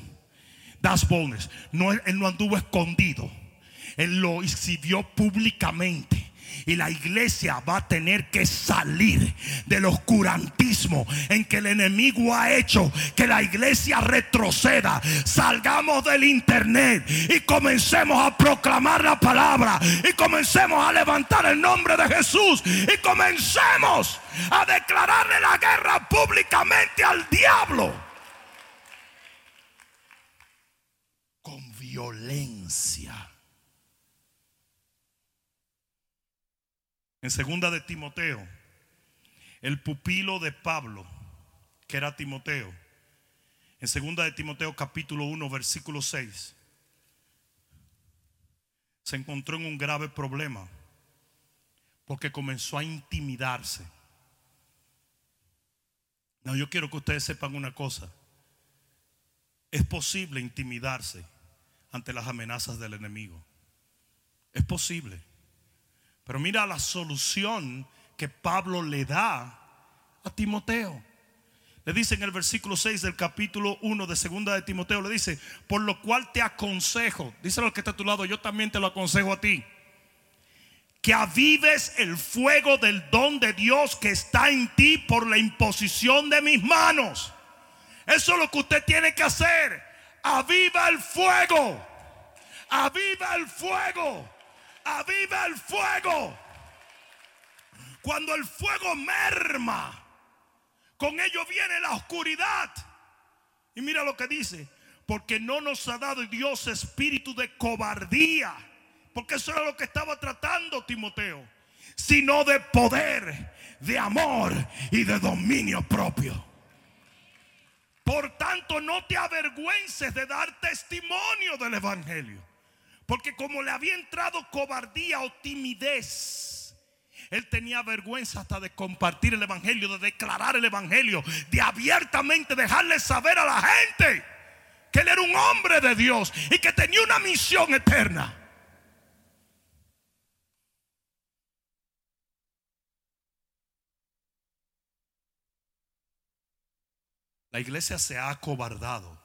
That's boldness. No, él no anduvo escondido. Él lo exhibió públicamente. Y la iglesia va a tener que salir del oscurantismo en que el enemigo ha hecho que la iglesia retroceda. Salgamos del internet y comencemos a proclamar la palabra. Y comencemos a levantar el nombre de Jesús. Y comencemos a declararle la guerra públicamente al diablo. Con violencia. En segunda de Timoteo, el pupilo de Pablo, que era Timoteo, en segunda de Timoteo capítulo 1, versículo 6, se encontró en un grave problema porque comenzó a intimidarse. No, yo quiero que ustedes sepan una cosa. Es posible intimidarse ante las amenazas del enemigo. Es posible. Pero mira la solución que Pablo le da a Timoteo. Le dice en el versículo 6 del capítulo 1 de segunda de Timoteo, le dice, por lo cual te aconsejo, díselo al que está a tu lado, yo también te lo aconsejo a ti, que avives el fuego del don de Dios que está en ti por la imposición de mis manos. Eso es lo que usted tiene que hacer. Aviva el fuego. Aviva el fuego aviva el fuego. Cuando el fuego merma, con ello viene la oscuridad. Y mira lo que dice, porque no nos ha dado Dios espíritu de cobardía, porque eso era lo que estaba tratando Timoteo, sino de poder, de amor y de dominio propio. Por tanto, no te avergüences de dar testimonio del Evangelio porque como le había entrado cobardía o timidez, él tenía vergüenza hasta de compartir el Evangelio, de declarar el Evangelio, de abiertamente dejarle saber a la gente que él era un hombre de Dios y que tenía una misión eterna. La iglesia se ha acobardado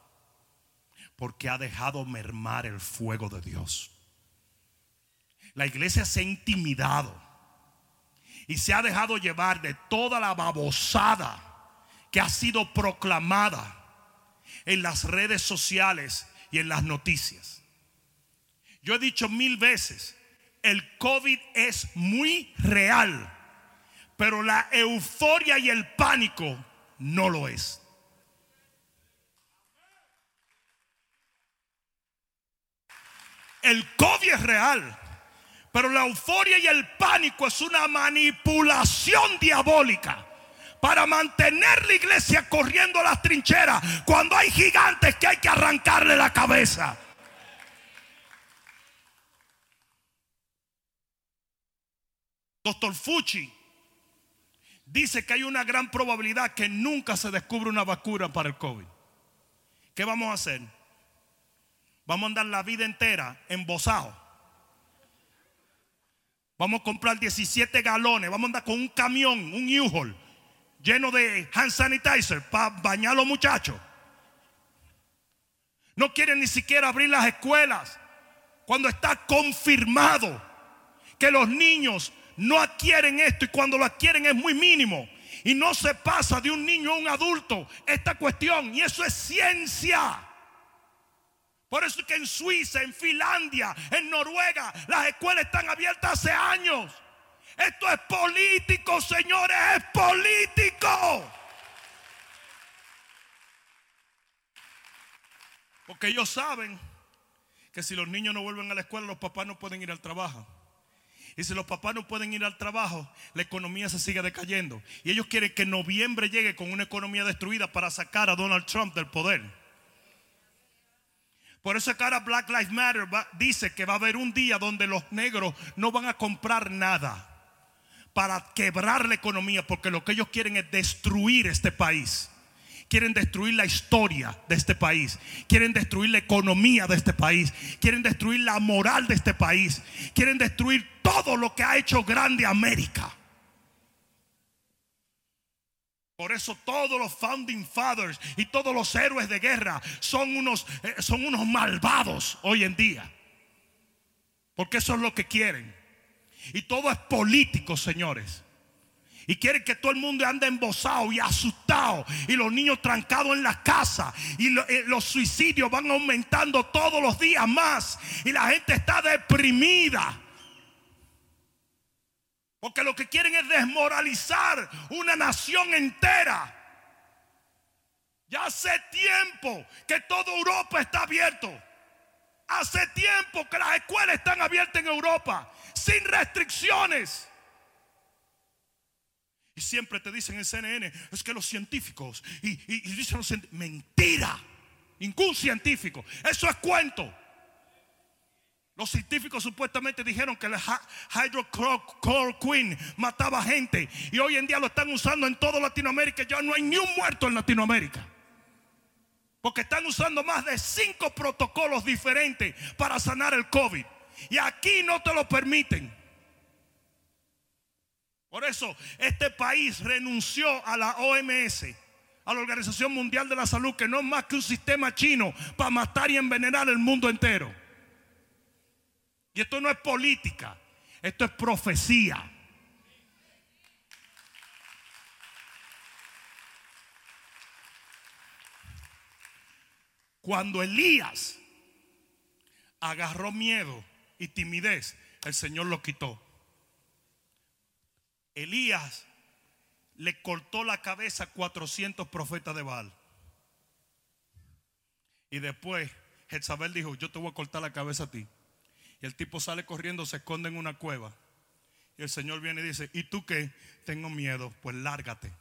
porque ha dejado mermar el fuego de Dios. La iglesia se ha intimidado y se ha dejado llevar de toda la babosada que ha sido proclamada en las redes sociales y en las noticias. Yo he dicho mil veces, el COVID es muy real, pero la euforia y el pánico no lo es. El COVID es real. Pero la euforia y el pánico es una manipulación diabólica para mantener la iglesia corriendo las trincheras cuando hay gigantes que hay que arrancarle la cabeza. Doctor Fucci dice que hay una gran probabilidad que nunca se descubra una vacuna para el COVID. ¿Qué vamos a hacer? Vamos a andar la vida entera embosado. Vamos a comprar 17 galones. Vamos a andar con un camión, un U-Haul, lleno de hand sanitizer para bañar a los muchachos. No quieren ni siquiera abrir las escuelas cuando está confirmado que los niños no adquieren esto y cuando lo adquieren es muy mínimo. Y no se pasa de un niño a un adulto esta cuestión. Y eso es ciencia. Por eso es que en Suiza, en Finlandia, en Noruega, las escuelas están abiertas hace años. Esto es político, señores, es político. Porque ellos saben que si los niños no vuelven a la escuela, los papás no pueden ir al trabajo. Y si los papás no pueden ir al trabajo, la economía se sigue decayendo. Y ellos quieren que noviembre llegue con una economía destruida para sacar a Donald Trump del poder. Por eso cara Black Lives Matter dice que va a haber un día donde los negros no van a comprar nada para quebrar la economía, porque lo que ellos quieren es destruir este país. Quieren destruir la historia de este país. Quieren destruir la economía de este país. Quieren destruir la moral de este país. Quieren destruir todo lo que ha hecho grande América. Por eso todos los founding fathers y todos los héroes de guerra son unos, eh, son unos malvados hoy en día. Porque eso es lo que quieren. Y todo es político, señores. Y quieren que todo el mundo ande embosado y asustado. Y los niños trancados en la casa. Y eh, los suicidios van aumentando todos los días más. Y la gente está deprimida. Porque lo que quieren es desmoralizar una nación entera. Ya hace tiempo que toda Europa está abierto. Hace tiempo que las escuelas están abiertas en Europa sin restricciones. Y siempre te dicen en CNN, es que los científicos, y, dicen los científicos, mentira, ningún científico, eso es cuento. Los científicos supuestamente dijeron que el hydrochloroquine mataba gente y hoy en día lo están usando en toda Latinoamérica. Ya no hay ni un muerto en Latinoamérica. Porque están usando más de cinco protocolos diferentes para sanar el COVID. Y aquí no te lo permiten. Por eso este país renunció a la OMS, a la Organización Mundial de la Salud, que no es más que un sistema chino para matar y envenenar el mundo entero. Y esto no es política, esto es profecía. Cuando Elías agarró miedo y timidez, el Señor lo quitó. Elías le cortó la cabeza a 400 profetas de Baal. Y después Jezabel dijo, yo te voy a cortar la cabeza a ti. Y el tipo sale corriendo, se esconde en una cueva. Y el Señor viene y dice, ¿y tú qué? Tengo miedo, pues lárgate.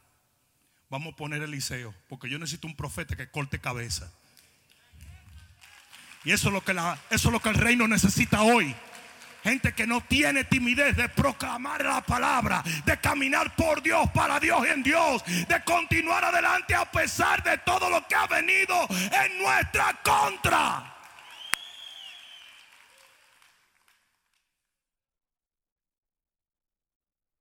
Vamos a poner Eliseo, porque yo necesito un profeta que corte cabeza. Y eso es lo que, la, eso es lo que el reino necesita hoy. Gente que no tiene timidez de proclamar la palabra, de caminar por Dios, para Dios y en Dios, de continuar adelante a pesar de todo lo que ha venido en nuestra contra.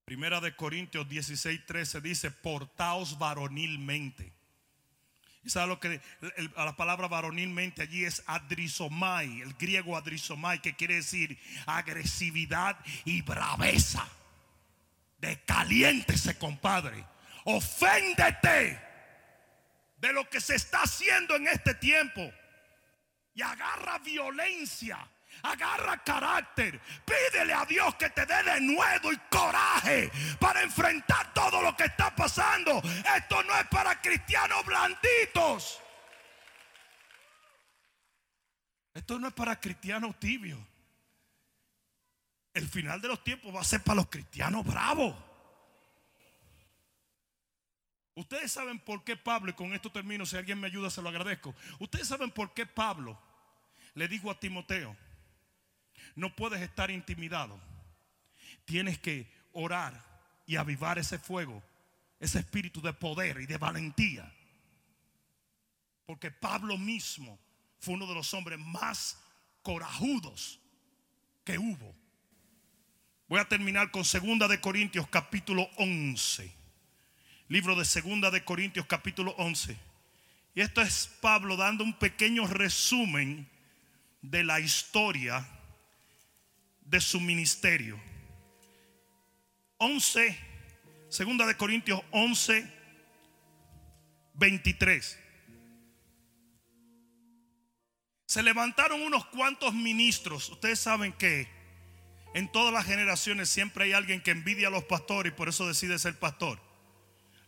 Primera de Corintios 16, 13 dice, portaos varonilmente. ¿Y sabe lo que la palabra varonilmente allí es adrisomai, el griego adrisomai, que quiere decir agresividad y braveza. Descaliéntese, compadre. Oféndete de lo que se está haciendo en este tiempo. Y agarra violencia Agarra carácter. Pídele a Dios que te dé de nuevo y coraje para enfrentar todo lo que está pasando. Esto no es para cristianos blanditos. Esto no es para cristianos tibios. El final de los tiempos va a ser para los cristianos bravos. Ustedes saben por qué Pablo, y con esto termino, si alguien me ayuda se lo agradezco. Ustedes saben por qué Pablo le dijo a Timoteo, no puedes estar intimidado. Tienes que orar y avivar ese fuego, ese espíritu de poder y de valentía. Porque Pablo mismo fue uno de los hombres más corajudos que hubo. Voy a terminar con Segunda de Corintios capítulo 11. Libro de Segunda de Corintios capítulo 11. Y esto es Pablo dando un pequeño resumen de la historia de su ministerio. 11, segunda de Corintios 11, 23. Se levantaron unos cuantos ministros. Ustedes saben que en todas las generaciones siempre hay alguien que envidia a los pastores y por eso decide ser pastor.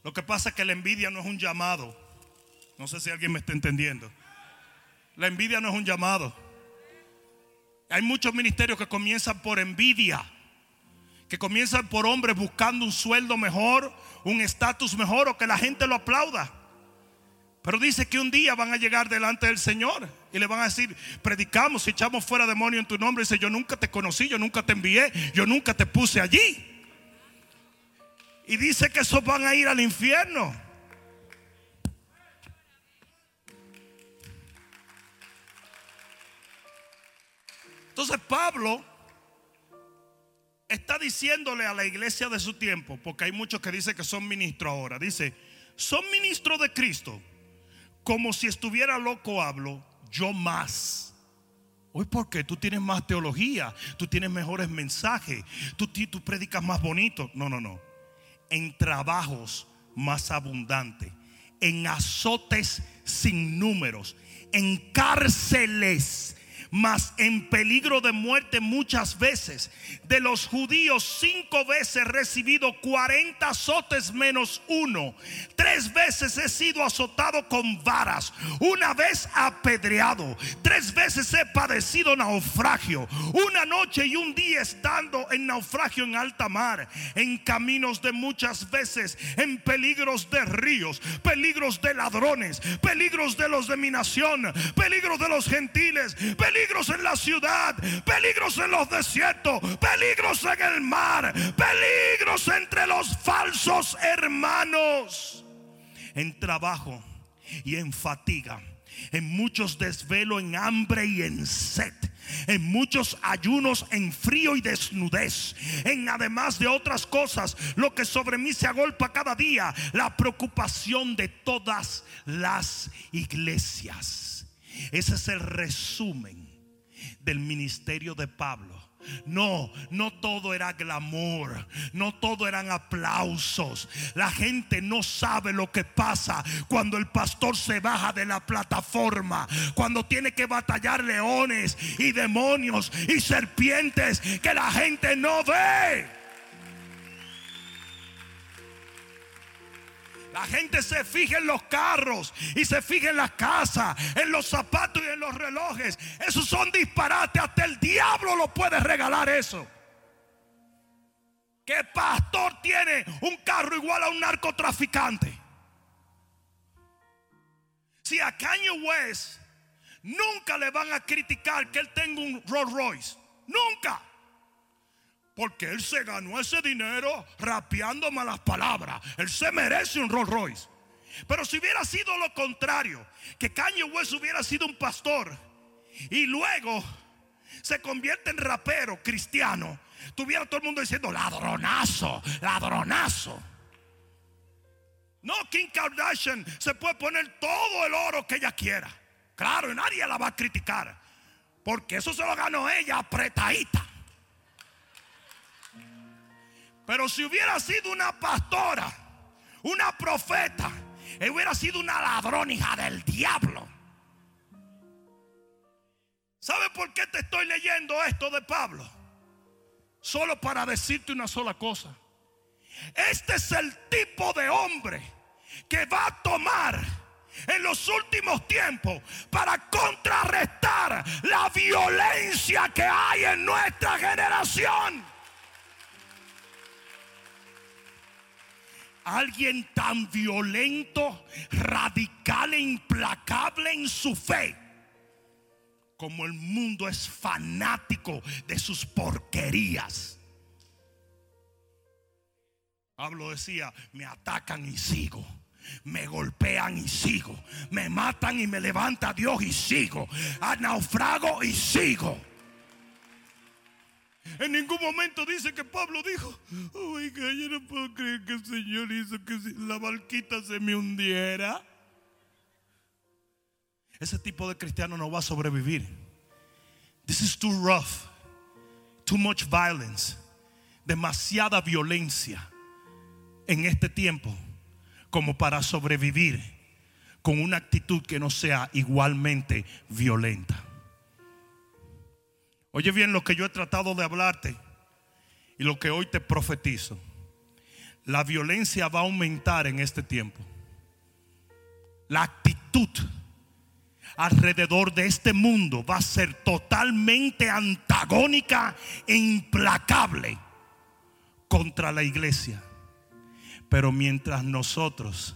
Lo que pasa es que la envidia no es un llamado. No sé si alguien me está entendiendo. La envidia no es un llamado. Hay muchos ministerios que comienzan por envidia, que comienzan por hombres buscando un sueldo mejor, un estatus mejor o que la gente lo aplauda. Pero dice que un día van a llegar delante del Señor y le van a decir, predicamos echamos fuera demonio en tu nombre. Y dice, yo nunca te conocí, yo nunca te envié, yo nunca te puse allí. Y dice que esos van a ir al infierno. Entonces Pablo está diciéndole a la iglesia de su tiempo, porque hay muchos que dicen que son ministros ahora, dice, son ministros de Cristo, como si estuviera loco hablo, yo más. Hoy porque tú tienes más teología, tú tienes mejores mensajes, tú, tú predicas más bonito. No, no, no. En trabajos más abundantes, en azotes sin números, en cárceles mas en peligro de muerte muchas veces. De los judíos cinco veces he recibido 40 azotes menos uno. Tres veces he sido azotado con varas. Una vez apedreado. Tres veces he padecido naufragio. Una noche y un día estando en naufragio en alta mar. En caminos de muchas veces. En peligros de ríos. Peligros de ladrones. Peligros de los de mi nación. Peligros de los gentiles. Peligros peligros en la ciudad, peligros en los desiertos, peligros en el mar, peligros entre los falsos hermanos, en trabajo y en fatiga, en muchos desvelos, en hambre y en sed en muchos ayunos, en frío y desnudez, en además de otras cosas, lo que sobre mí se agolpa cada día, la preocupación de todas las iglesias. Ese es el resumen del ministerio de Pablo. No, no todo era glamour, no todo eran aplausos. La gente no sabe lo que pasa cuando el pastor se baja de la plataforma, cuando tiene que batallar leones y demonios y serpientes que la gente no ve. La gente se fija en los carros y se fija en las casas, en los zapatos y en los relojes. Esos son disparates. Hasta el diablo lo puede regalar eso. ¿Qué pastor tiene un carro igual a un narcotraficante? Si a Kanye West nunca le van a criticar que él tenga un Rolls Royce. Nunca. Porque él se ganó ese dinero rapeando malas palabras. Él se merece un Rolls Royce. Pero si hubiera sido lo contrario, que Kanye West hubiera sido un pastor y luego se convierte en rapero cristiano, tuviera todo el mundo diciendo ladronazo, ladronazo. No, Kim Kardashian se puede poner todo el oro que ella quiera. Claro, y nadie la va a criticar. Porque eso se lo ganó ella apretadita. Pero si hubiera sido una pastora, una profeta, hubiera sido una ladrón hija del diablo. ¿Sabe por qué te estoy leyendo esto de Pablo? Solo para decirte una sola cosa. Este es el tipo de hombre que va a tomar en los últimos tiempos para contrarrestar la violencia que hay en nuestra generación. Alguien tan violento, radical e implacable en su fe, como el mundo es fanático de sus porquerías. Pablo decía, me atacan y sigo. Me golpean y sigo. Me matan y me levanta Dios y sigo. A naufrago y sigo. En ningún momento dice que Pablo dijo, oiga, yo no puedo creer que el Señor hizo que la barquita se me hundiera. Ese tipo de cristiano no va a sobrevivir. This is too rough. Too much violence. Demasiada violencia en este tiempo como para sobrevivir con una actitud que no sea igualmente violenta. Oye bien lo que yo he tratado de hablarte y lo que hoy te profetizo. La violencia va a aumentar en este tiempo. La actitud alrededor de este mundo va a ser totalmente antagónica e implacable contra la iglesia. Pero mientras nosotros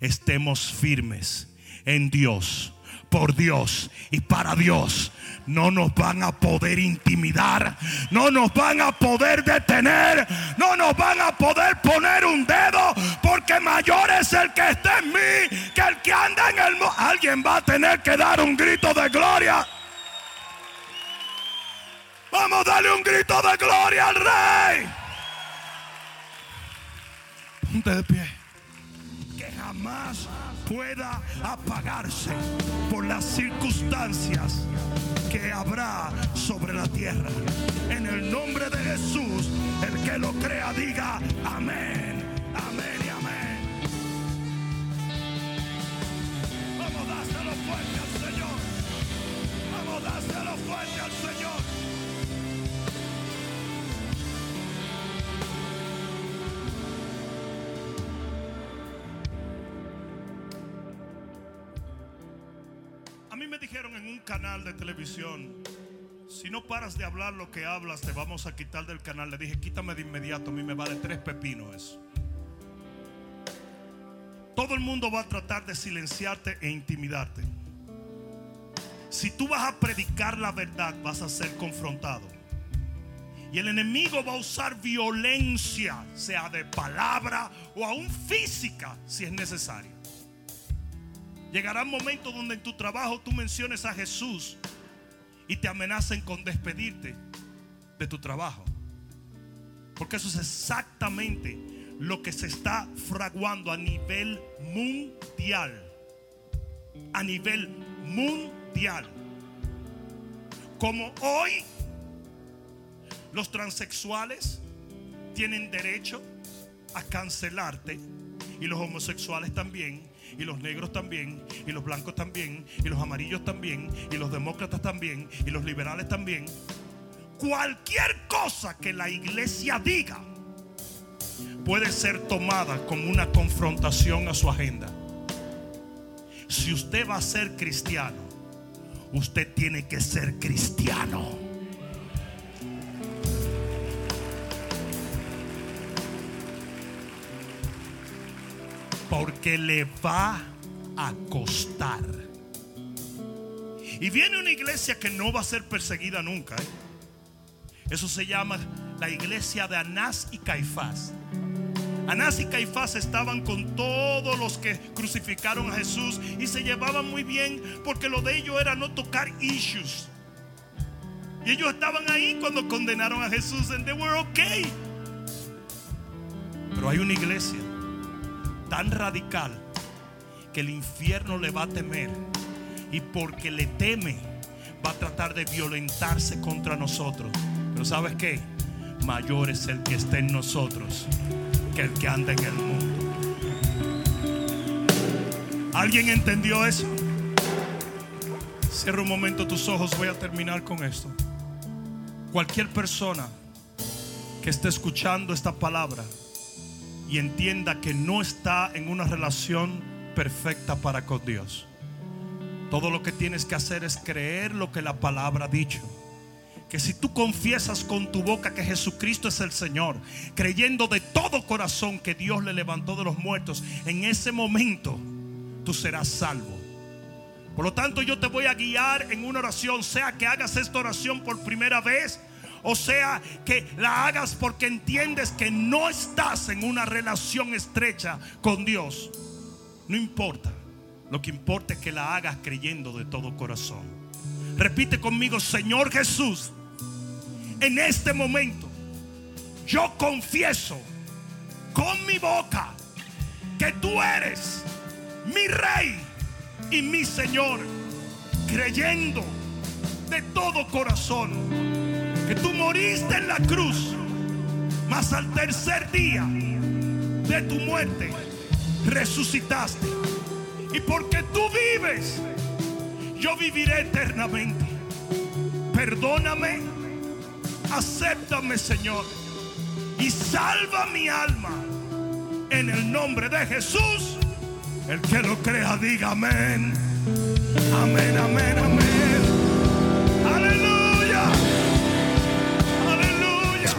estemos firmes en Dios, por Dios y para Dios, no nos van a poder intimidar, no nos van a poder detener, no nos van a poder poner un dedo, porque mayor es el que está en mí que el que anda en el mundo. Alguien va a tener que dar un grito de gloria. Vamos a darle un grito de gloria al rey. Ponte de pie. Que jamás pueda apagarse las circunstancias que habrá sobre la tierra. En el nombre de Jesús, el que lo crea diga amén, amén y amén. Vamos, dáselo fuerte al Señor. Vamos, dáselo fuerte mí me dijeron en un canal de televisión, si no paras de hablar lo que hablas, te vamos a quitar del canal. Le dije, quítame de inmediato, a mí me vale tres pepinos. Todo el mundo va a tratar de silenciarte e intimidarte. Si tú vas a predicar la verdad, vas a ser confrontado. Y el enemigo va a usar violencia, sea de palabra o aún física, si es necesario. Llegará un momento donde en tu trabajo tú menciones a Jesús y te amenacen con despedirte de tu trabajo. Porque eso es exactamente lo que se está fraguando a nivel mundial. A nivel mundial. Como hoy los transexuales tienen derecho a cancelarte y los homosexuales también y los negros también, y los blancos también, y los amarillos también, y los demócratas también, y los liberales también. Cualquier cosa que la iglesia diga puede ser tomada como una confrontación a su agenda. Si usted va a ser cristiano, usted tiene que ser cristiano. Porque le va a costar. Y viene una iglesia que no va a ser perseguida nunca. ¿eh? Eso se llama la iglesia de Anás y Caifás. Anás y Caifás estaban con todos los que crucificaron a Jesús y se llevaban muy bien porque lo de ellos era no tocar issues. Y ellos estaban ahí cuando condenaron a Jesús and they were okay. Pero hay una iglesia tan radical que el infierno le va a temer y porque le teme va a tratar de violentarse contra nosotros. Pero ¿sabes qué? Mayor es el que está en nosotros que el que anda en el mundo. ¿Alguien entendió eso? Cierra un momento tus ojos, voy a terminar con esto. Cualquier persona que esté escuchando esta palabra y entienda que no está en una relación perfecta para con Dios. Todo lo que tienes que hacer es creer lo que la palabra ha dicho. Que si tú confiesas con tu boca que Jesucristo es el Señor, creyendo de todo corazón que Dios le levantó de los muertos, en ese momento tú serás salvo. Por lo tanto, yo te voy a guiar en una oración, sea que hagas esta oración por primera vez, o sea que la hagas porque entiendes que no estás en una relación estrecha con Dios. No importa. Lo que importa es que la hagas creyendo de todo corazón. Repite conmigo, Señor Jesús, en este momento yo confieso con mi boca que tú eres mi rey y mi Señor, creyendo de todo corazón que tú moriste en la cruz, mas al tercer día de tu muerte resucitaste. Y porque tú vives, yo viviré eternamente. Perdóname, acéptame Señor y salva mi alma. En el nombre de Jesús, el que lo crea diga amén. Amén, amén, amén.